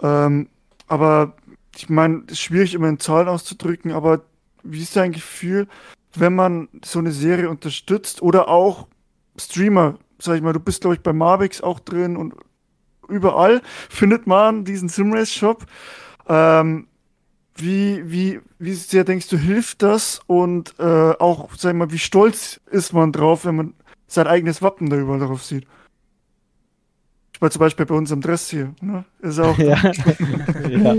Ähm, aber ich meine, es ist schwierig, immer in Zahlen auszudrücken, aber wie ist dein Gefühl, wenn man so eine Serie unterstützt oder auch Streamer, sag ich mal, du bist, glaube ich, bei Mavix auch drin und überall findet man diesen Simrace-Shop. Ähm, wie, wie, wie sehr denkst du, hilft das? Und äh, auch, sag ich mal, wie stolz ist man drauf, wenn man sein eigenes Wappen da überall drauf sieht? Weil zum Beispiel bei uns im Dress hier, ne? Ist auch. ja. ja.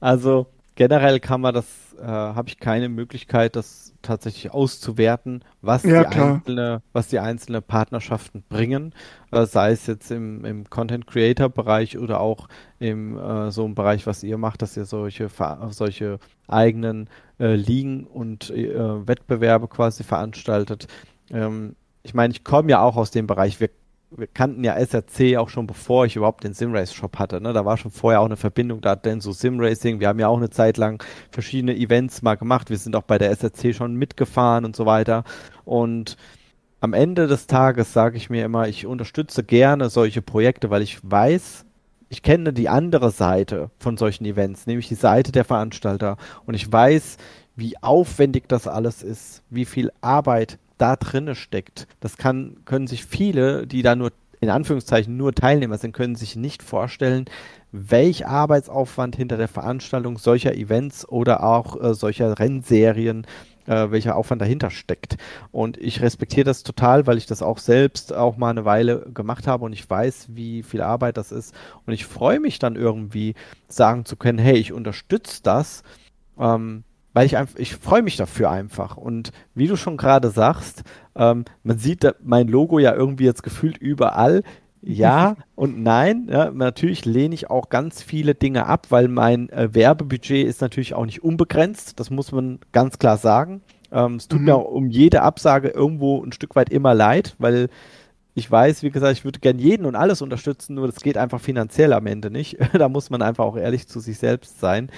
Also generell kann man das, äh, habe ich keine Möglichkeit, das tatsächlich auszuwerten, was, ja, die, einzelne, was die einzelnen Partnerschaften bringen, äh, sei es jetzt im, im Content Creator Bereich oder auch im äh, so einem Bereich, was ihr macht, dass ihr solche solche eigenen äh, Ligen und äh, Wettbewerbe quasi veranstaltet. Ähm, ich meine, ich komme ja auch aus dem Bereich. Wir wir kannten ja SRC auch schon bevor ich überhaupt den Simrace-Shop hatte. Ne? Da war schon vorher auch eine Verbindung da, denn so Simracing. Wir haben ja auch eine Zeit lang verschiedene Events mal gemacht. Wir sind auch bei der SRC schon mitgefahren und so weiter. Und am Ende des Tages sage ich mir immer, ich unterstütze gerne solche Projekte, weil ich weiß, ich kenne die andere Seite von solchen Events, nämlich die Seite der Veranstalter. Und ich weiß, wie aufwendig das alles ist, wie viel Arbeit da drinne steckt. Das kann, können sich viele, die da nur in Anführungszeichen nur Teilnehmer sind, können sich nicht vorstellen, welch Arbeitsaufwand hinter der Veranstaltung solcher Events oder auch äh, solcher Rennserien äh, welcher Aufwand dahinter steckt. Und ich respektiere das total, weil ich das auch selbst auch mal eine Weile gemacht habe und ich weiß, wie viel Arbeit das ist. Und ich freue mich dann irgendwie sagen zu können, hey, ich unterstütze das. Ähm, weil ich einfach, ich freue mich dafür einfach. Und wie du schon gerade sagst, ähm, man sieht mein Logo ja irgendwie jetzt gefühlt überall. Ja und nein. Ja, natürlich lehne ich auch ganz viele Dinge ab, weil mein äh, Werbebudget ist natürlich auch nicht unbegrenzt. Das muss man ganz klar sagen. Ähm, es tut mhm. mir um jede Absage irgendwo ein Stück weit immer leid, weil ich weiß, wie gesagt, ich würde gern jeden und alles unterstützen, nur das geht einfach finanziell am Ende nicht. da muss man einfach auch ehrlich zu sich selbst sein.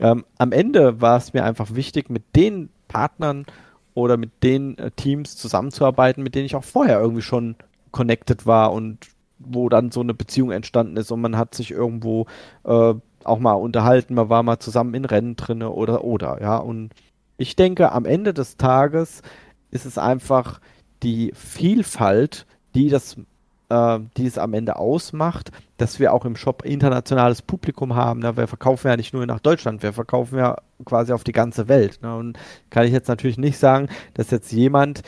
Ähm, am Ende war es mir einfach wichtig, mit den Partnern oder mit den äh, Teams zusammenzuarbeiten, mit denen ich auch vorher irgendwie schon connected war und wo dann so eine Beziehung entstanden ist und man hat sich irgendwo äh, auch mal unterhalten, man war mal zusammen in Rennen drinne oder oder, ja. Und ich denke, am Ende des Tages ist es einfach die Vielfalt, die das, die es am Ende ausmacht, dass wir auch im Shop internationales Publikum haben. Ne? Wir verkaufen ja nicht nur nach Deutschland, wir verkaufen ja quasi auf die ganze Welt. Ne? Und kann ich jetzt natürlich nicht sagen, dass jetzt jemand,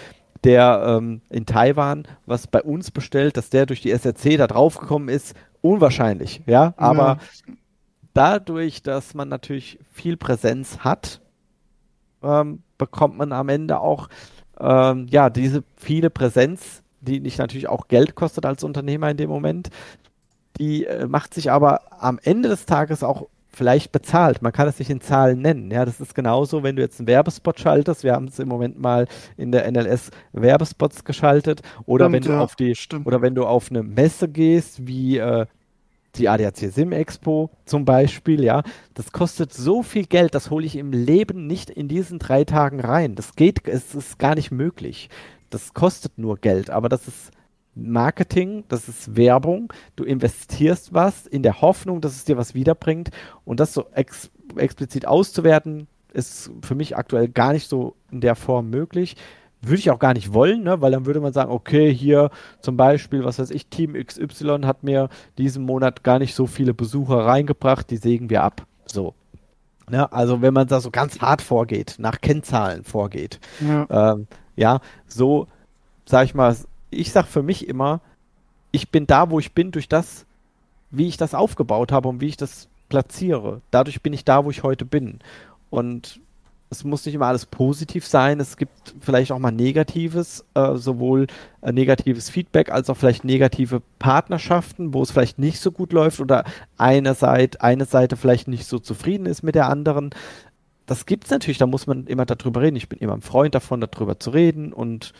der ähm, in Taiwan was bei uns bestellt, dass der durch die SRC da draufgekommen ist, unwahrscheinlich, ja. Aber ja. dadurch, dass man natürlich viel Präsenz hat, ähm, bekommt man am Ende auch ähm, ja diese viele Präsenz, die nicht natürlich auch Geld kostet als Unternehmer in dem Moment. Die äh, macht sich aber am Ende des Tages auch vielleicht bezahlt. Man kann es nicht in Zahlen nennen. Ja, das ist genauso, wenn du jetzt einen Werbespot schaltest. Wir haben es im Moment mal in der NLS Werbespots geschaltet. Oder stimmt, wenn du ja, auf die, stimmt. oder wenn du auf eine Messe gehst, wie äh, die ADAC Sim Expo zum Beispiel, ja, das kostet so viel Geld, das hole ich im Leben nicht in diesen drei Tagen rein. Das geht, es ist gar nicht möglich. Das kostet nur Geld, aber das ist Marketing, das ist Werbung. Du investierst was in der Hoffnung, dass es dir was wiederbringt. Und das so ex explizit auszuwerten, ist für mich aktuell gar nicht so in der Form möglich. Würde ich auch gar nicht wollen, ne? weil dann würde man sagen, okay, hier zum Beispiel, was weiß ich, Team XY hat mir diesen Monat gar nicht so viele Besucher reingebracht, die sägen wir ab. So. Ne? Also wenn man da so ganz hart vorgeht, nach Kennzahlen vorgeht. Ja, ähm, ja so, sag ich mal, ich sag für mich immer, ich bin da, wo ich bin, durch das, wie ich das aufgebaut habe und wie ich das platziere. Dadurch bin ich da, wo ich heute bin. Und es muss nicht immer alles positiv sein. Es gibt vielleicht auch mal Negatives, äh, sowohl äh, negatives Feedback als auch vielleicht negative Partnerschaften, wo es vielleicht nicht so gut läuft oder eine Seite, eine Seite vielleicht nicht so zufrieden ist mit der anderen. Das gibt es natürlich, da muss man immer darüber reden. Ich bin immer ein Freund davon, darüber zu reden und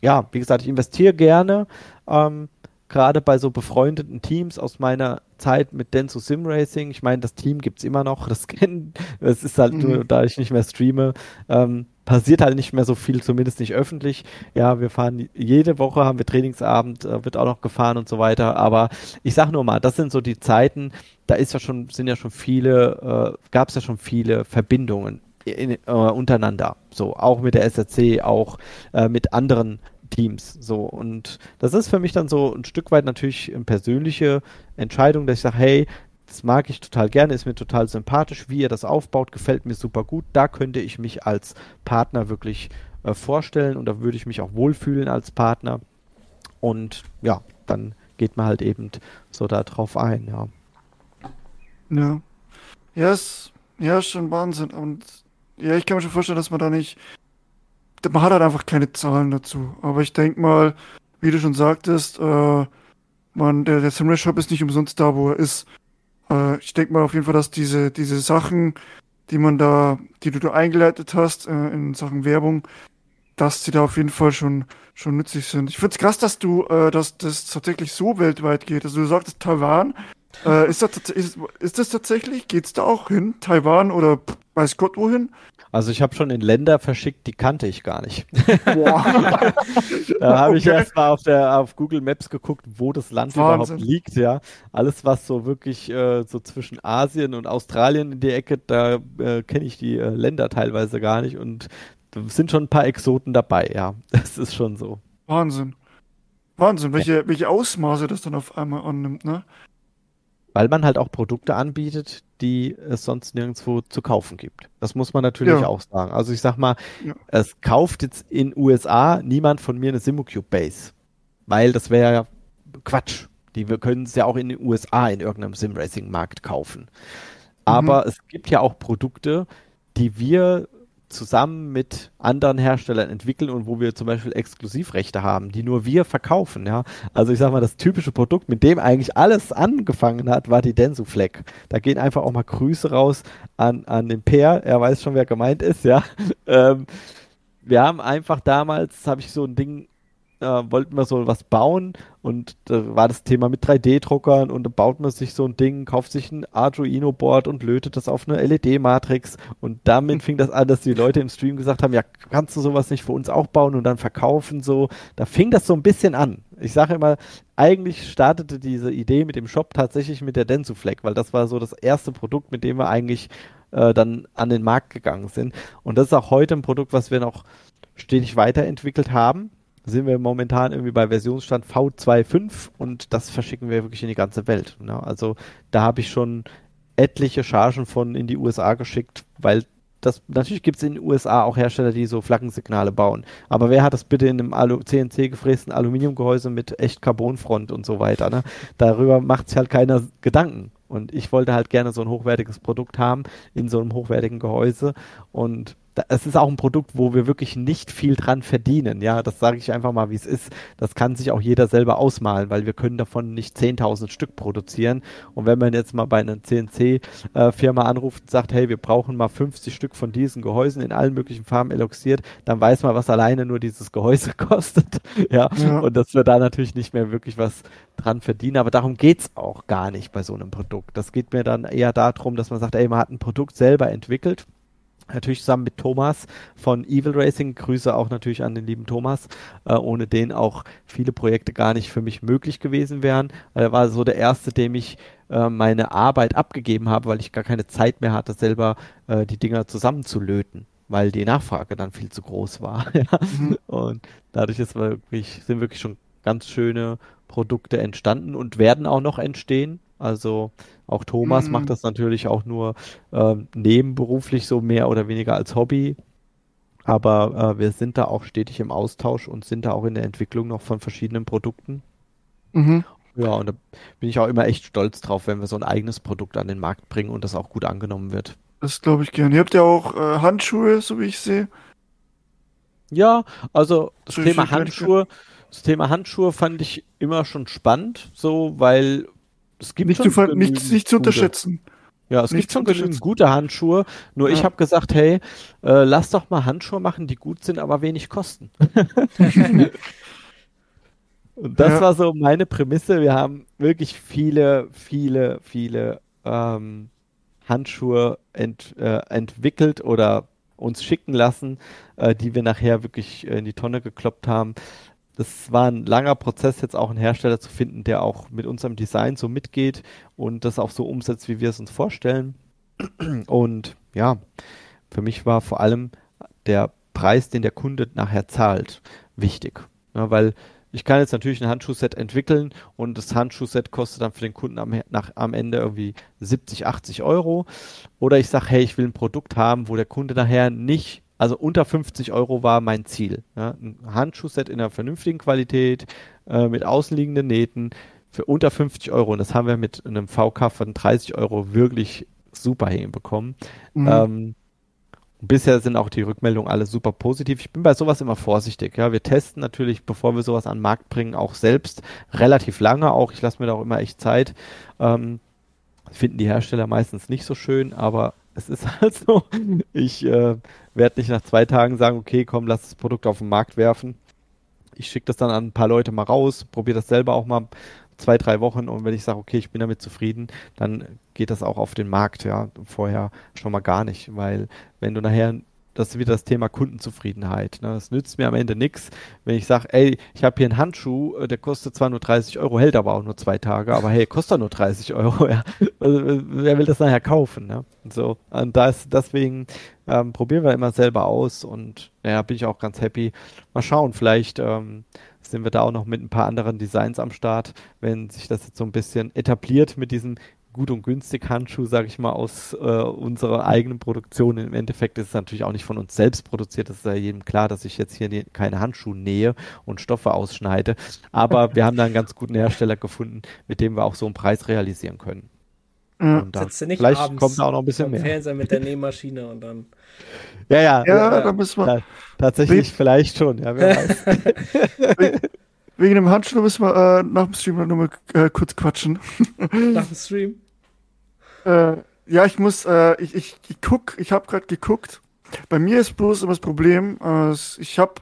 ja, wie gesagt, ich investiere gerne, ähm, gerade bei so befreundeten Teams aus meiner Zeit mit Denso Sim Racing. Ich meine, das Team gibt es immer noch, das kennen, es ist halt mhm. nur, da ich nicht mehr streame, ähm, passiert halt nicht mehr so viel, zumindest nicht öffentlich. Ja, wir fahren jede Woche, haben wir Trainingsabend, äh, wird auch noch gefahren und so weiter. Aber ich sag nur mal, das sind so die Zeiten, da ist ja schon, sind ja schon viele, äh, gab es ja schon viele Verbindungen in, äh, untereinander. So, auch mit der SRC, auch äh, mit anderen Teams. So, und das ist für mich dann so ein Stück weit natürlich eine persönliche Entscheidung, dass ich sage, hey, das mag ich total gerne, ist mir total sympathisch, wie ihr das aufbaut, gefällt mir super gut. Da könnte ich mich als Partner wirklich äh, vorstellen und da würde ich mich auch wohlfühlen als Partner. Und ja, dann geht man halt eben so da drauf ein, ja. Ja. Ja, ist, ja, schon Wahnsinn. Und ja, ich kann mir schon vorstellen, dass man da nicht man hat halt einfach keine Zahlen dazu. Aber ich denke mal, wie du schon sagtest, äh, man, der, der Simrace Shop ist nicht umsonst da, wo er ist. Äh, ich denke mal auf jeden Fall, dass diese, diese Sachen, die man da, die du da eingeleitet hast, äh, in Sachen Werbung, dass die da auf jeden Fall schon, schon nützlich sind. Ich finde es krass, dass du, äh, dass das tatsächlich so weltweit geht. Also du sagtest Taiwan. Äh, ist, das, ist, ist das tatsächlich? Geht's da auch hin? Taiwan oder weiß Gott wohin? Also ich habe schon in Länder verschickt, die kannte ich gar nicht. da habe ich okay. erst mal auf, der, auf Google Maps geguckt, wo das Land Wahnsinn. überhaupt liegt, ja. Alles, was so wirklich äh, so zwischen Asien und Australien in die Ecke, da äh, kenne ich die äh, Länder teilweise gar nicht und da sind schon ein paar Exoten dabei, ja. Das ist schon so. Wahnsinn. Wahnsinn, welche, ja. welche Ausmaße das dann auf einmal annimmt, ne? Weil man halt auch Produkte anbietet, die es sonst nirgendwo zu kaufen gibt. Das muss man natürlich ja. auch sagen. Also ich sag mal, ja. es kauft jetzt in USA niemand von mir eine Simocube Base. Weil das wäre ja Quatsch. Die wir können es ja auch in den USA in irgendeinem Simracing-Markt kaufen. Aber mhm. es gibt ja auch Produkte, die wir zusammen mit anderen Herstellern entwickeln und wo wir zum Beispiel Exklusivrechte haben, die nur wir verkaufen, ja. Also ich sag mal, das typische Produkt, mit dem eigentlich alles angefangen hat, war die Densu Fleck. Da gehen einfach auch mal Grüße raus an, an den Peer, er weiß schon, wer gemeint ist, ja. Ähm, wir haben einfach damals, habe ich so ein Ding äh, wollten wir so was bauen und da war das Thema mit 3D-Druckern und da baut man sich so ein Ding, kauft sich ein Arduino-Board und lötet das auf eine LED-Matrix und damit fing das an, dass die Leute im Stream gesagt haben, ja, kannst du sowas nicht für uns auch bauen und dann verkaufen so. Da fing das so ein bisschen an. Ich sage immer, eigentlich startete diese Idee mit dem Shop tatsächlich mit der Densuflex, weil das war so das erste Produkt, mit dem wir eigentlich äh, dann an den Markt gegangen sind. Und das ist auch heute ein Produkt, was wir noch stetig weiterentwickelt haben sind wir momentan irgendwie bei Versionsstand V2.5 und das verschicken wir wirklich in die ganze Welt. Ne? Also da habe ich schon etliche Chargen von in die USA geschickt, weil das natürlich gibt es in den USA auch Hersteller, die so Flaggensignale bauen. Aber wer hat das bitte in einem Alu CNC gefrästen Aluminiumgehäuse mit echt Carbonfront und so weiter? Ne? Darüber macht sich halt keiner Gedanken. Und ich wollte halt gerne so ein hochwertiges Produkt haben in so einem hochwertigen Gehäuse. Und es ist auch ein Produkt, wo wir wirklich nicht viel dran verdienen. Ja, das sage ich einfach mal, wie es ist. Das kann sich auch jeder selber ausmalen, weil wir können davon nicht 10.000 Stück produzieren. Und wenn man jetzt mal bei einer CNC-Firma äh, anruft und sagt, hey, wir brauchen mal 50 Stück von diesen Gehäusen in allen möglichen Farben eloxiert, dann weiß man, was alleine nur dieses Gehäuse kostet. ja, ja. und dass wir da natürlich nicht mehr wirklich was dran verdienen. Aber darum geht's auch gar nicht bei so einem Produkt. Das geht mir dann eher darum, dass man sagt, ey, man hat ein Produkt selber entwickelt Natürlich zusammen mit Thomas von Evil Racing. Grüße auch natürlich an den lieben Thomas, äh, ohne den auch viele Projekte gar nicht für mich möglich gewesen wären. Er war so der erste, dem ich äh, meine Arbeit abgegeben habe, weil ich gar keine Zeit mehr hatte, selber äh, die Dinger zusammenzulöten, weil die Nachfrage dann viel zu groß war. mhm. Und dadurch ist wirklich, sind wirklich schon ganz schöne Produkte entstanden und werden auch noch entstehen. Also auch Thomas mhm. macht das natürlich auch nur ähm, nebenberuflich so mehr oder weniger als Hobby. Aber äh, wir sind da auch stetig im Austausch und sind da auch in der Entwicklung noch von verschiedenen Produkten. Mhm. Ja, und da bin ich auch immer echt stolz drauf, wenn wir so ein eigenes Produkt an den Markt bringen und das auch gut angenommen wird. Das glaube ich gerne. Ihr habt ja auch äh, Handschuhe, so wie ich sehe. Ja, also das so Thema Handschuhe, das Thema Handschuhe fand ich immer schon spannend, so, weil es gibt nicht, zu, nicht, nicht zu unterschätzen. Ja, es nicht gibt schon genügend gute Handschuhe. Nur ja. ich habe gesagt, hey, äh, lass doch mal Handschuhe machen, die gut sind, aber wenig kosten. Und das ja. war so meine Prämisse. Wir haben wirklich viele, viele, viele ähm, Handschuhe ent, äh, entwickelt oder uns schicken lassen, äh, die wir nachher wirklich in die Tonne gekloppt haben das war ein langer Prozess, jetzt auch einen Hersteller zu finden, der auch mit unserem Design so mitgeht und das auch so umsetzt, wie wir es uns vorstellen. Und ja, für mich war vor allem der Preis, den der Kunde nachher zahlt, wichtig. Ja, weil ich kann jetzt natürlich ein Handschuhset entwickeln und das Handschuhset kostet dann für den Kunden am, nach, am Ende irgendwie 70, 80 Euro. Oder ich sage, hey, ich will ein Produkt haben, wo der Kunde nachher nicht also unter 50 Euro war mein Ziel. Ja, ein Handschuhset in einer vernünftigen Qualität, äh, mit außenliegenden Nähten für unter 50 Euro. Und das haben wir mit einem VK von 30 Euro wirklich super hinbekommen. Mhm. Ähm, bisher sind auch die Rückmeldungen alle super positiv. Ich bin bei sowas immer vorsichtig. Ja, wir testen natürlich, bevor wir sowas an den Markt bringen, auch selbst relativ lange. Auch ich lasse mir da auch immer echt Zeit. Ähm, finden die Hersteller meistens nicht so schön, aber es ist halt so. Ich äh, werde nicht nach zwei Tagen sagen, okay, komm, lass das Produkt auf den Markt werfen. Ich schicke das dann an ein paar Leute mal raus, probiere das selber auch mal zwei, drei Wochen und wenn ich sage, okay, ich bin damit zufrieden, dann geht das auch auf den Markt, ja. Vorher schon mal gar nicht, weil wenn du nachher das ist wieder das Thema Kundenzufriedenheit. Ne? Das nützt mir am Ende nichts, wenn ich sage, ey, ich habe hier einen Handschuh, äh, der kostet zwar nur 30 Euro, hält aber auch nur zwei Tage, aber hey, kostet nur 30 Euro. Ja? Also, wer will das nachher kaufen? Ne? So, und das, deswegen ähm, probieren wir immer selber aus und ja, bin ich auch ganz happy. Mal schauen, vielleicht ähm, sind wir da auch noch mit ein paar anderen Designs am Start, wenn sich das jetzt so ein bisschen etabliert mit diesem gut und günstig Handschuh, sage ich mal, aus äh, unserer eigenen Produktion. Im Endeffekt ist es natürlich auch nicht von uns selbst produziert. Das ist ja jedem klar, dass ich jetzt hier ne keine Handschuhe nähe und Stoffe ausschneide. Aber wir haben da einen ganz guten Hersteller gefunden, mit dem wir auch so einen Preis realisieren können. Und da, vielleicht kommt da auch noch ein bisschen mehr. Fernseher mit der Nähmaschine und dann. Ja, ja. Ja, ja da müssen wir. tatsächlich, We vielleicht schon, ja, wer weiß. Wegen dem Handschuh müssen wir äh, nach dem Stream noch mal äh, kurz quatschen. nach dem Stream? Äh, ja, ich muss, äh, ich, ich, ich guck, ich habe gerade geguckt. Bei mir ist bloß immer das Problem, äh, ich habe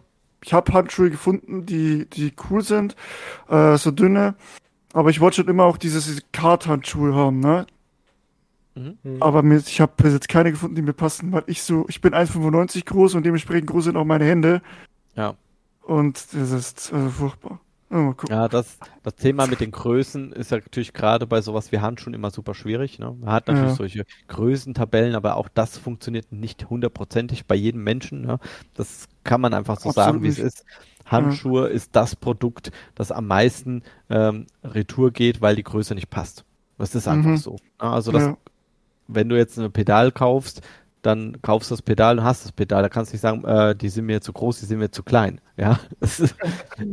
ich habe Handschuhe gefunden, die, die cool sind, äh, so dünne. Aber ich wollte schon immer auch diese, diese Kart-Handschuhe haben, ne? Mhm. Aber mir, ich habe bis jetzt keine gefunden, die mir passen, weil ich so, ich bin 1,95 groß und dementsprechend groß sind auch meine Hände. Ja. Und das ist also furchtbar. Ja, das, das Thema mit den Größen ist ja natürlich gerade bei sowas wie Handschuhen immer super schwierig. Ne? Man hat natürlich ja. solche Größentabellen, aber auch das funktioniert nicht hundertprozentig bei jedem Menschen. Ne? Das kann man einfach so Absolut sagen, wie es ist. Handschuhe ja. ist das Produkt, das am meisten ähm, Retour geht, weil die Größe nicht passt. Das ist einfach mhm. so. Ne? Also das, ja. Wenn du jetzt ein Pedal kaufst, dann kaufst du das Pedal und hast das Pedal. Da kannst du nicht sagen, äh, die sind mir zu groß, die sind mir zu klein. Ja, das ist,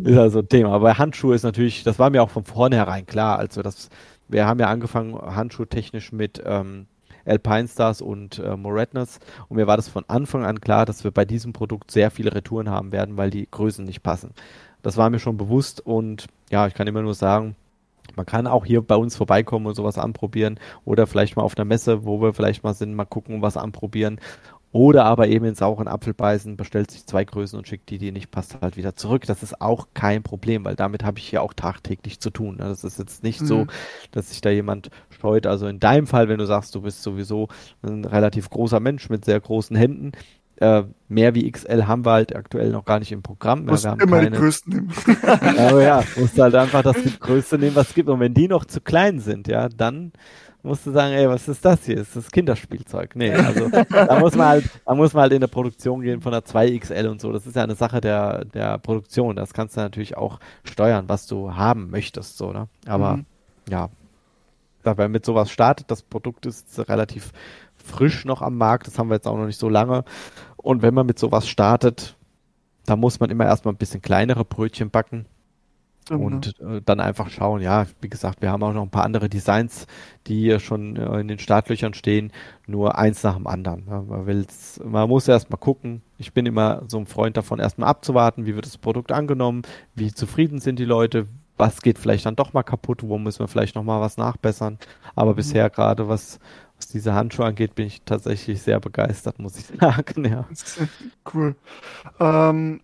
ist also ein Thema. Aber Handschuhe ist natürlich, das war mir auch von vornherein klar. Also das, wir haben ja angefangen handschuhtechnisch mit ähm, Alpine Stars und äh, Moretness und mir war das von Anfang an klar, dass wir bei diesem Produkt sehr viele Retouren haben werden, weil die Größen nicht passen. Das war mir schon bewusst und ja, ich kann immer nur sagen, man kann auch hier bei uns vorbeikommen und sowas anprobieren oder vielleicht mal auf einer Messe, wo wir vielleicht mal sind, mal gucken, was anprobieren. Oder aber eben in sauren Apfel beißen, bestellt sich zwei Größen und schickt die, die nicht passt, halt wieder zurück. Das ist auch kein Problem, weil damit habe ich ja auch tagtäglich zu tun. Ne? Das ist jetzt nicht mhm. so, dass sich da jemand scheut. Also in deinem Fall, wenn du sagst, du bist sowieso ein relativ großer Mensch mit sehr großen Händen, äh, mehr wie XL haben wir halt aktuell noch gar nicht im Programm. Musst wir haben immer keine... die größten nehmen. aber ja, musst halt einfach das größte nehmen, was es gibt. Und wenn die noch zu klein sind, ja, dann musst du sagen, ey, was ist das hier? Ist das Kinderspielzeug? Nee, also da muss man halt, da muss man halt in der Produktion gehen von der 2XL und so. Das ist ja eine Sache der, der Produktion. Das kannst du natürlich auch steuern, was du haben möchtest, so, ne? Aber mhm. ja, dabei mit sowas startet, das Produkt ist relativ frisch noch am Markt, das haben wir jetzt auch noch nicht so lange. Und wenn man mit sowas startet, da muss man immer erstmal ein bisschen kleinere Brötchen backen. Genau. Und äh, dann einfach schauen, ja, wie gesagt, wir haben auch noch ein paar andere Designs, die schon äh, in den Startlöchern stehen, nur eins nach dem anderen. Ja, man, will's, man muss erstmal gucken. Ich bin immer so ein Freund davon, erstmal abzuwarten, wie wird das Produkt angenommen, wie zufrieden sind die Leute, was geht vielleicht dann doch mal kaputt, wo müssen wir vielleicht nochmal was nachbessern. Aber mhm. bisher gerade was, was diese Handschuhe angeht, bin ich tatsächlich sehr begeistert, muss ich sagen. Ja. Cool. Ähm,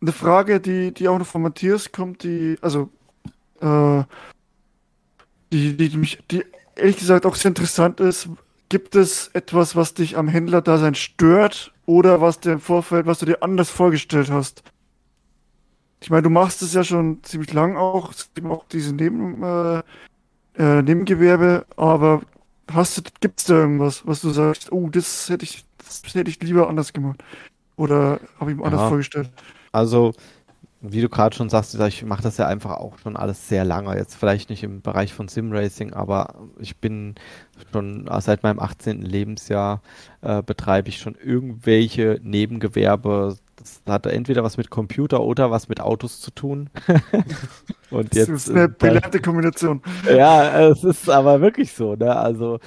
eine Frage, die, die auch noch von Matthias kommt, die, also, äh, die, die, die mich, die ehrlich gesagt auch sehr interessant ist. Gibt es etwas, was dich am Händler-Dasein stört oder was dir im Vorfeld, was du dir anders vorgestellt hast? Ich meine, du machst es ja schon ziemlich lang auch, auch diese Neben, äh, äh, Nebengewerbe, aber hast du, gibt's da irgendwas, was du sagst, oh, das hätte ich, das hätte ich lieber anders gemacht? Oder habe ich mir anders vorgestellt? Also, wie du gerade schon sagst, ich mache das ja einfach auch schon alles sehr lange. Jetzt vielleicht nicht im Bereich von Simracing, aber ich bin schon seit meinem 18. Lebensjahr äh, betreibe ich schon irgendwelche Nebengewerbe. Das hatte entweder was mit Computer oder was mit Autos zu tun. Und jetzt, das ist eine brillante Kombination. Ja, es ist aber wirklich so. Ne? Also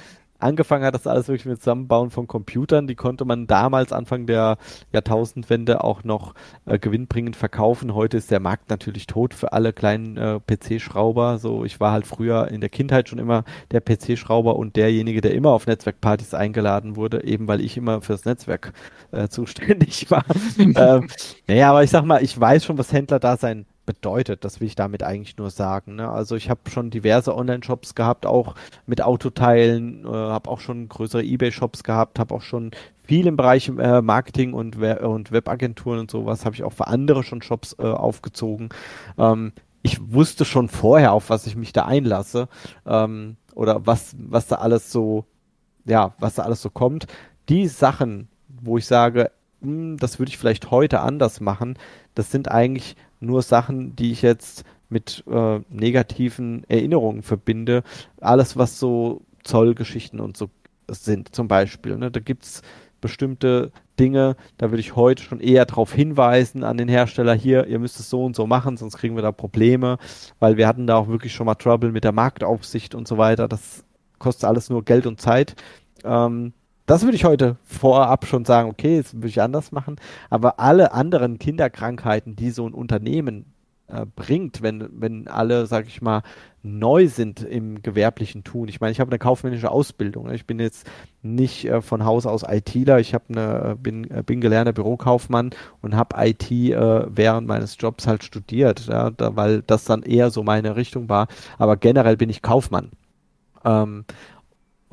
angefangen hat das alles wirklich mit Zusammenbauen von Computern. Die konnte man damals, Anfang der Jahrtausendwende, auch noch äh, gewinnbringend verkaufen. Heute ist der Markt natürlich tot für alle kleinen äh, PC-Schrauber. So, ich war halt früher in der Kindheit schon immer der PC-Schrauber und derjenige, der immer auf Netzwerkpartys eingeladen wurde, eben weil ich immer fürs Netzwerk äh, zuständig war. ähm, naja, aber ich sag mal, ich weiß schon, was Händler da sein bedeutet. Das will ich damit eigentlich nur sagen. Ne? Also ich habe schon diverse Online-Shops gehabt, auch mit Autoteilen, äh, habe auch schon größere eBay-Shops gehabt, habe auch schon viel im Bereich äh, Marketing und, und Webagenturen und sowas, habe ich auch für andere schon Shops äh, aufgezogen. Ähm, ich wusste schon vorher, auf was ich mich da einlasse ähm, oder was, was da alles so, ja, was da alles so kommt. Die Sachen, wo ich sage, hm, das würde ich vielleicht heute anders machen, das sind eigentlich nur Sachen, die ich jetzt mit äh, negativen Erinnerungen verbinde. Alles, was so Zollgeschichten und so sind, zum Beispiel. Ne? Da es bestimmte Dinge, da würde ich heute schon eher darauf hinweisen an den Hersteller, hier, ihr müsst es so und so machen, sonst kriegen wir da Probleme, weil wir hatten da auch wirklich schon mal Trouble mit der Marktaufsicht und so weiter. Das kostet alles nur Geld und Zeit. Ähm, das würde ich heute vorab schon sagen, okay, das würde ich anders machen. Aber alle anderen Kinderkrankheiten, die so ein Unternehmen äh, bringt, wenn, wenn alle, sag ich mal, neu sind im gewerblichen Tun. Ich meine, ich habe eine kaufmännische Ausbildung. Ne? Ich bin jetzt nicht äh, von Haus aus ITler. Ich habe eine, äh, bin, äh, bin gelernter Bürokaufmann und habe IT äh, während meines Jobs halt studiert, ja, da, weil das dann eher so meine Richtung war. Aber generell bin ich Kaufmann. Ähm,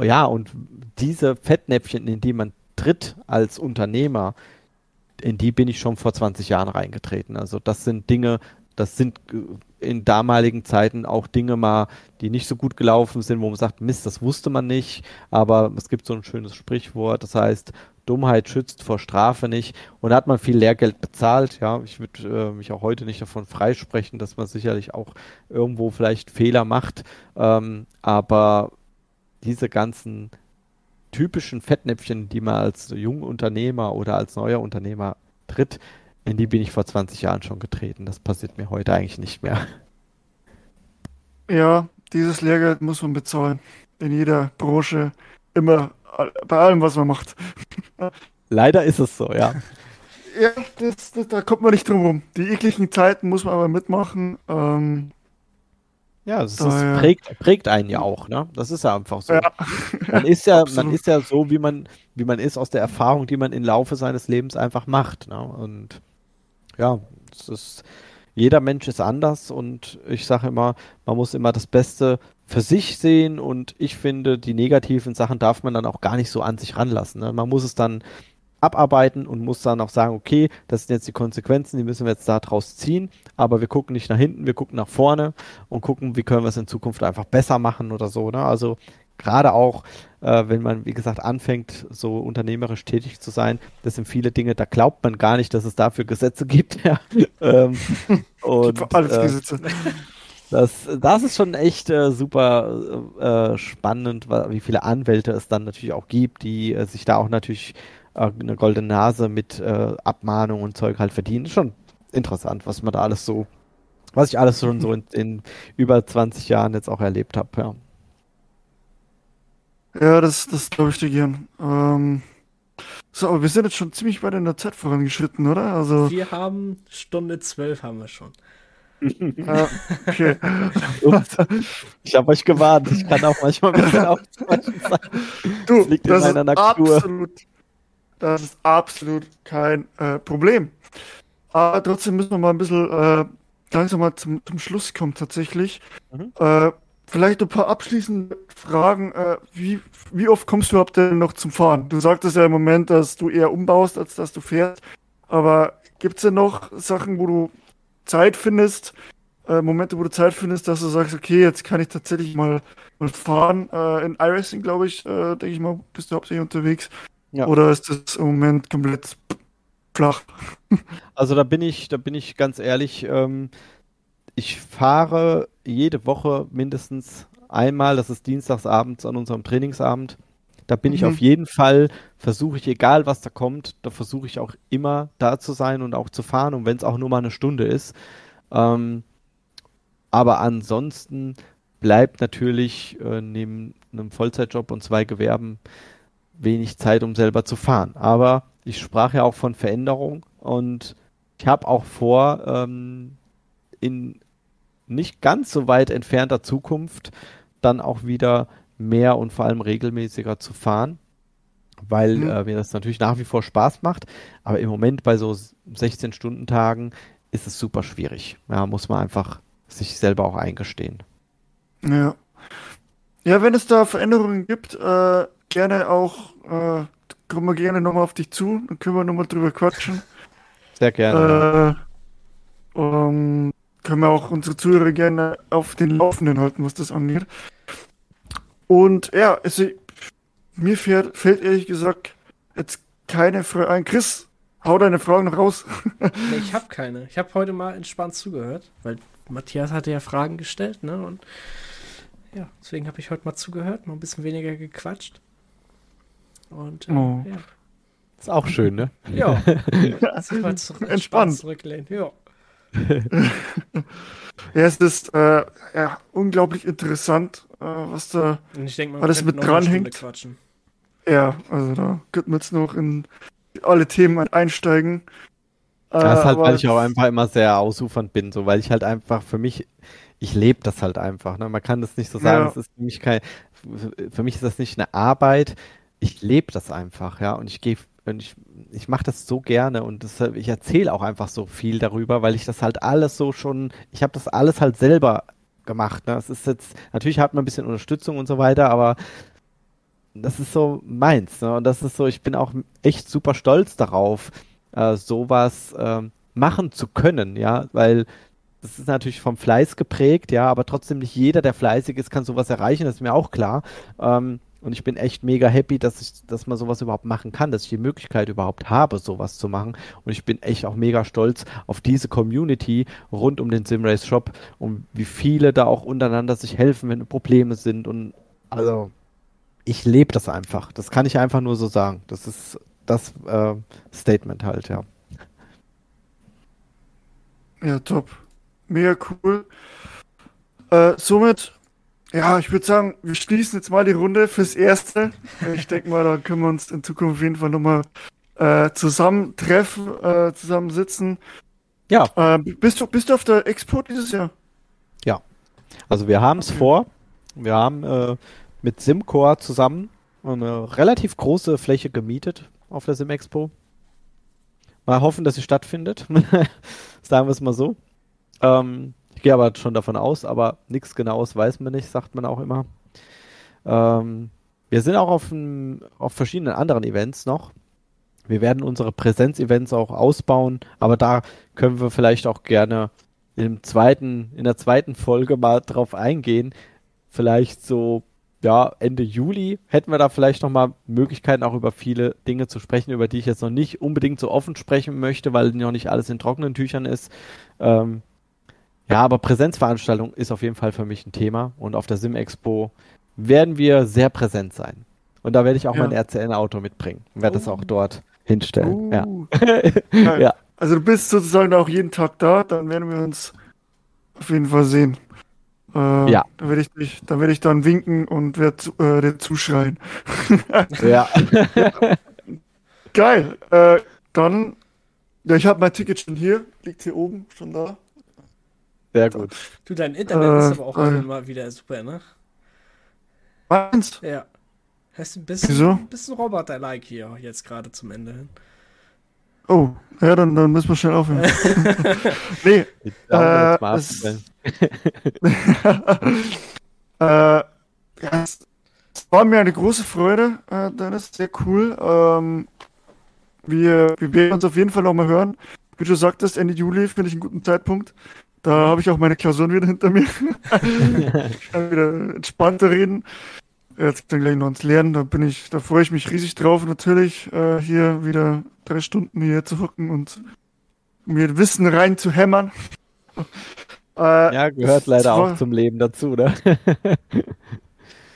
ja, und diese Fettnäpfchen, in die man tritt als Unternehmer, in die bin ich schon vor 20 Jahren reingetreten. Also das sind Dinge, das sind äh, in damaligen Zeiten auch Dinge mal, die nicht so gut gelaufen sind, wo man sagt, Mist, das wusste man nicht, aber es gibt so ein schönes Sprichwort, das heißt, Dummheit schützt vor Strafe nicht. Und da hat man viel Lehrgeld bezahlt, ja, ich würde äh, mich auch heute nicht davon freisprechen, dass man sicherlich auch irgendwo vielleicht Fehler macht, ähm, aber diese ganzen typischen Fettnäpfchen, die man als Jungunternehmer oder als neuer Unternehmer tritt, in die bin ich vor 20 Jahren schon getreten. Das passiert mir heute eigentlich nicht mehr. Ja, dieses Lehrgeld muss man bezahlen. In jeder Branche, immer, bei allem, was man macht. Leider ist es so, ja. Ja, das, das, da kommt man nicht drum rum. Die ekligen Zeiten muss man aber mitmachen. Ähm, ja, das ist, prägt, prägt einen ja auch, ne? Das ist ja einfach so. Ja. Man ist ja, man ist ja so, wie man, wie man ist aus der Erfahrung, die man im Laufe seines Lebens einfach macht. Ne? Und ja, es ist, jeder Mensch ist anders und ich sage immer, man muss immer das Beste für sich sehen und ich finde, die negativen Sachen darf man dann auch gar nicht so an sich ranlassen. Ne? Man muss es dann abarbeiten und muss dann auch sagen, okay, das sind jetzt die Konsequenzen, die müssen wir jetzt daraus ziehen, aber wir gucken nicht nach hinten, wir gucken nach vorne und gucken, wie können wir es in Zukunft einfach besser machen oder so. Ne? Also gerade auch, äh, wenn man, wie gesagt, anfängt, so unternehmerisch tätig zu sein, das sind viele Dinge, da glaubt man gar nicht, dass es dafür Gesetze gibt. Ja. ähm, und, alles äh. Das, das ist schon echt äh, super äh, spannend, wie viele Anwälte es dann natürlich auch gibt, die äh, sich da auch natürlich eine goldene Nase mit äh, Abmahnung und Zeug halt verdienen. Ist schon interessant, was man da alles so, was ich alles schon so in, in über 20 Jahren jetzt auch erlebt habe, ja. Ja, das, das glaube ich dir gern. Ähm, so, aber wir sind jetzt schon ziemlich weit in der Zeit vorangeschritten, oder? Also, wir haben Stunde zwölf haben wir schon. ah, okay. ich habe euch gewarnt. Ich kann auch manchmal ein bisschen sein. Du, das liegt das in meiner Natur. Absolut, das ist absolut kein äh, Problem. Aber trotzdem müssen wir mal ein bisschen äh, langsam mal zum, zum Schluss kommen tatsächlich. Mhm. Äh, vielleicht ein paar abschließende Fragen. Äh, wie, wie oft kommst du überhaupt denn noch zum Fahren? Du sagtest ja im Moment, dass du eher umbaust, als dass du fährst. Aber gibt es denn noch Sachen, wo du Zeit findest, äh, Momente, wo du Zeit findest, dass du sagst, okay, jetzt kann ich tatsächlich mal, mal fahren. Äh, in iRacing, glaube ich, äh, denke ich mal, bist du hauptsächlich unterwegs. Ja. Oder ist das im Moment komplett flach? Also da bin ich, da bin ich ganz ehrlich, ähm, ich fahre jede Woche mindestens einmal, das ist dienstagsabends an unserem Trainingsabend. Da bin mhm. ich auf jeden Fall, versuche ich, egal was da kommt, da versuche ich auch immer da zu sein und auch zu fahren, und wenn es auch nur mal eine Stunde ist. Ähm, aber ansonsten bleibt natürlich äh, neben einem Vollzeitjob und zwei Gewerben wenig Zeit, um selber zu fahren. Aber ich sprach ja auch von Veränderung und ich habe auch vor, ähm, in nicht ganz so weit entfernter Zukunft dann auch wieder mehr und vor allem regelmäßiger zu fahren, weil mhm. äh, mir das natürlich nach wie vor Spaß macht. Aber im Moment bei so 16-Stunden-Tagen ist es super schwierig. Ja, muss man einfach sich selber auch eingestehen. Ja. Ja, wenn es da Veränderungen gibt, äh, gerne auch, äh, kommen wir gerne nochmal auf dich zu, dann können wir nochmal drüber quatschen. Sehr gerne. Äh, um, können wir auch unsere Zuhörer gerne auf den Laufenden halten, was das angeht. Und ja, also, mir fährt, fällt ehrlich gesagt jetzt keine Frage ein. Chris, hau deine Fragen noch raus. nee, ich habe keine. Ich habe heute mal entspannt zugehört, weil Matthias hatte ja Fragen gestellt, ne? Und ja, deswegen habe ich heute mal zugehört, mal ein bisschen weniger gequatscht. Und äh, oh. ja. Ist auch schön, ne? Ja. ja. Entspannt. Zurücklehnen. Ja. ja, es ist äh, ja, unglaublich interessant, äh, was da ich denk mal, alles mit dranhängt. Ja, also da könnten wir jetzt noch in alle Themen einsteigen. Das ist halt, weil ich auch einfach immer sehr ausufernd bin, so, weil ich halt einfach für mich, ich lebe das halt einfach. Ne? Man kann das nicht so sagen, Ja. es ist für mich kein, für mich ist das nicht eine Arbeit, ich lebe das einfach, ja, und ich gehe, und ich, ich mache das so gerne und das, ich erzähle auch einfach so viel darüber, weil ich das halt alles so schon, ich habe das alles halt selber gemacht. Ne? Es ist jetzt, natürlich hat man ein bisschen Unterstützung und so weiter, aber das ist so meins. Ne? Und das ist so, ich bin auch echt super stolz darauf, äh, sowas ähm, machen zu können, ja, weil das ist natürlich vom Fleiß geprägt, ja, aber trotzdem nicht jeder, der fleißig ist, kann sowas erreichen, das ist mir auch klar. Ähm, und ich bin echt mega happy, dass ich, dass man sowas überhaupt machen kann, dass ich die Möglichkeit überhaupt habe, sowas zu machen. Und ich bin echt auch mega stolz auf diese Community rund um den Simrace Shop und wie viele da auch untereinander sich helfen, wenn Probleme sind. Und also, ich lebe das einfach. Das kann ich einfach nur so sagen. Das ist das äh, Statement halt, ja. Ja, top. Mega cool. Äh, somit, ja, ich würde sagen, wir schließen jetzt mal die Runde fürs Erste. Ich denke mal, da können wir uns in Zukunft auf jeden Fall nochmal äh, zusammentreffen, äh, zusammensitzen. Ja, Äh, bist, du, bist du auf der Expo dieses Jahr? Also wir haben es Okay. vor. Wir haben äh, mit Simcore zusammen eine relativ große Fläche gemietet auf der Sim-Expo. Mal hoffen, dass sie stattfindet. Sagen wir es mal so. Ähm, ich gehe aber schon davon aus, aber nichts Genaues weiß man nicht, sagt man auch immer. Ähm, wir sind auch auf, n- auf verschiedenen anderen Events noch. Wir werden unsere Präsenz-Events auch ausbauen, aber da können wir vielleicht auch gerne im zweiten, in der zweiten Folge mal drauf eingehen. Vielleicht so, ja, Ende Juli hätten wir da vielleicht nochmal Möglichkeiten, auch über viele Dinge zu sprechen, über die ich jetzt noch nicht unbedingt so offen sprechen möchte, weil noch nicht alles in trockenen Tüchern ist. Ähm, ja, aber Präsenzveranstaltung ist auf jeden Fall für mich ein Thema und auf der Sim Expo werden wir sehr präsent sein. Und da werde ich auch Ja. mein RCN-Auto mitbringen und werde das Oh. auch dort hinstellen. Ja. Uh, geil. Ja. Also du bist sozusagen auch jeden Tag da, dann werden wir uns auf jeden Fall sehen. Äh, Ja. Dann werde ich dich, dann werde ich dann winken und werde zu- äh, dir zuschreien. ja. Geil. Äh, dann, ja, ich habe mein Ticket schon hier, liegt hier oben schon da. Sehr gut. Du, dein Internet Äh, ist aber auch äh. mal wieder super, ne? Meins? Ja. Hast du ein bisschen, Wieso? ein bisschen Roboter-like hier jetzt gerade zum Ende hin. Oh, ja, dann, dann müssen wir schnell aufhören. nee, Ich glaube, Äh, es- äh, ja, es, es war mir eine große Freude, äh, Dennis, sehr cool. Ähm, wir, wir werden uns auf jeden Fall noch mal hören. Wie du sagtest, Ende Juli finde ich einen guten Zeitpunkt. Da habe ich auch meine Klausuren wieder hinter mir. ich kann wieder entspannter reden. Jetzt dann gleich noch ins Lernen, da bin ich, da freue ich mich riesig drauf, natürlich, äh, hier wieder drei Stunden hier zu hocken und mir Wissen rein zu hämmern. äh, Ja, gehört leider war- auch zum Leben dazu, ne?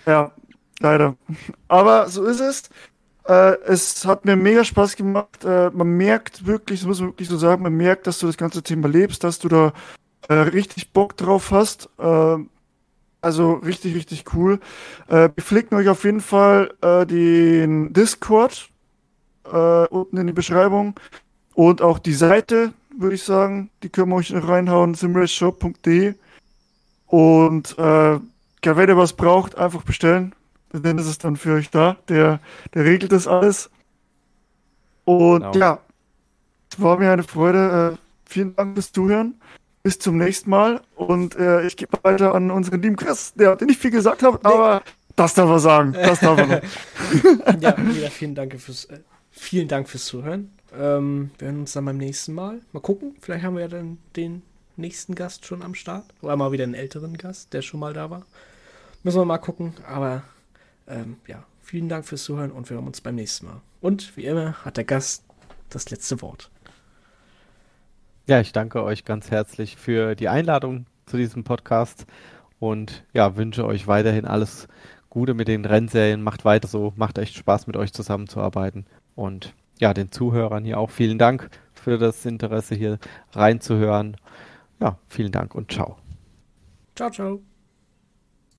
Ja, leider. Aber so ist es. Äh, es hat mir mega Spaß gemacht. Äh, man merkt wirklich, das muss man wirklich so sagen, man merkt, dass du das ganze Thema lebst, dass du da äh, richtig Bock drauf hast. Äh, also richtig, richtig cool. Äh, wir flicken euch auf jeden Fall äh, den Discord äh, unten in die Beschreibung und auch die Seite, würde ich sagen, die können wir euch reinhauen, simraceshop.de und äh, ja, wenn ihr was braucht, einfach bestellen. Dann ist es dann für euch da. Der, der regelt das alles. Und Genau. ja, es war mir eine Freude. Äh, vielen Dank fürs Zuhören. Bis zum nächsten Mal. Und äh, ich gebe weiter an unseren lieben Chris, der, nicht viel gesagt hat, aber das darf er sagen. Das darf er. ja, wieder vielen Dank fürs, äh, vielen Dank fürs Zuhören. Ähm, wir hören uns dann beim nächsten Mal. Mal gucken, vielleicht haben wir ja dann den nächsten Gast schon am Start. Oder mal wieder einen älteren Gast, der schon mal da war. Müssen wir mal gucken. Aber ähm, ja, vielen Dank fürs Zuhören und wir hören uns beim nächsten Mal. Und wie immer hat der Gast das letzte Wort. Ja, ich danke euch ganz herzlich für die Einladung zu diesem Podcast und ja, wünsche euch weiterhin alles Gute mit den Rennserien. Macht weiter so, macht echt Spaß mit euch zusammenzuarbeiten. Und ja, den Zuhörern hier auch vielen Dank für das Interesse hier reinzuhören. Ja, vielen Dank und ciao. Ciao, ciao.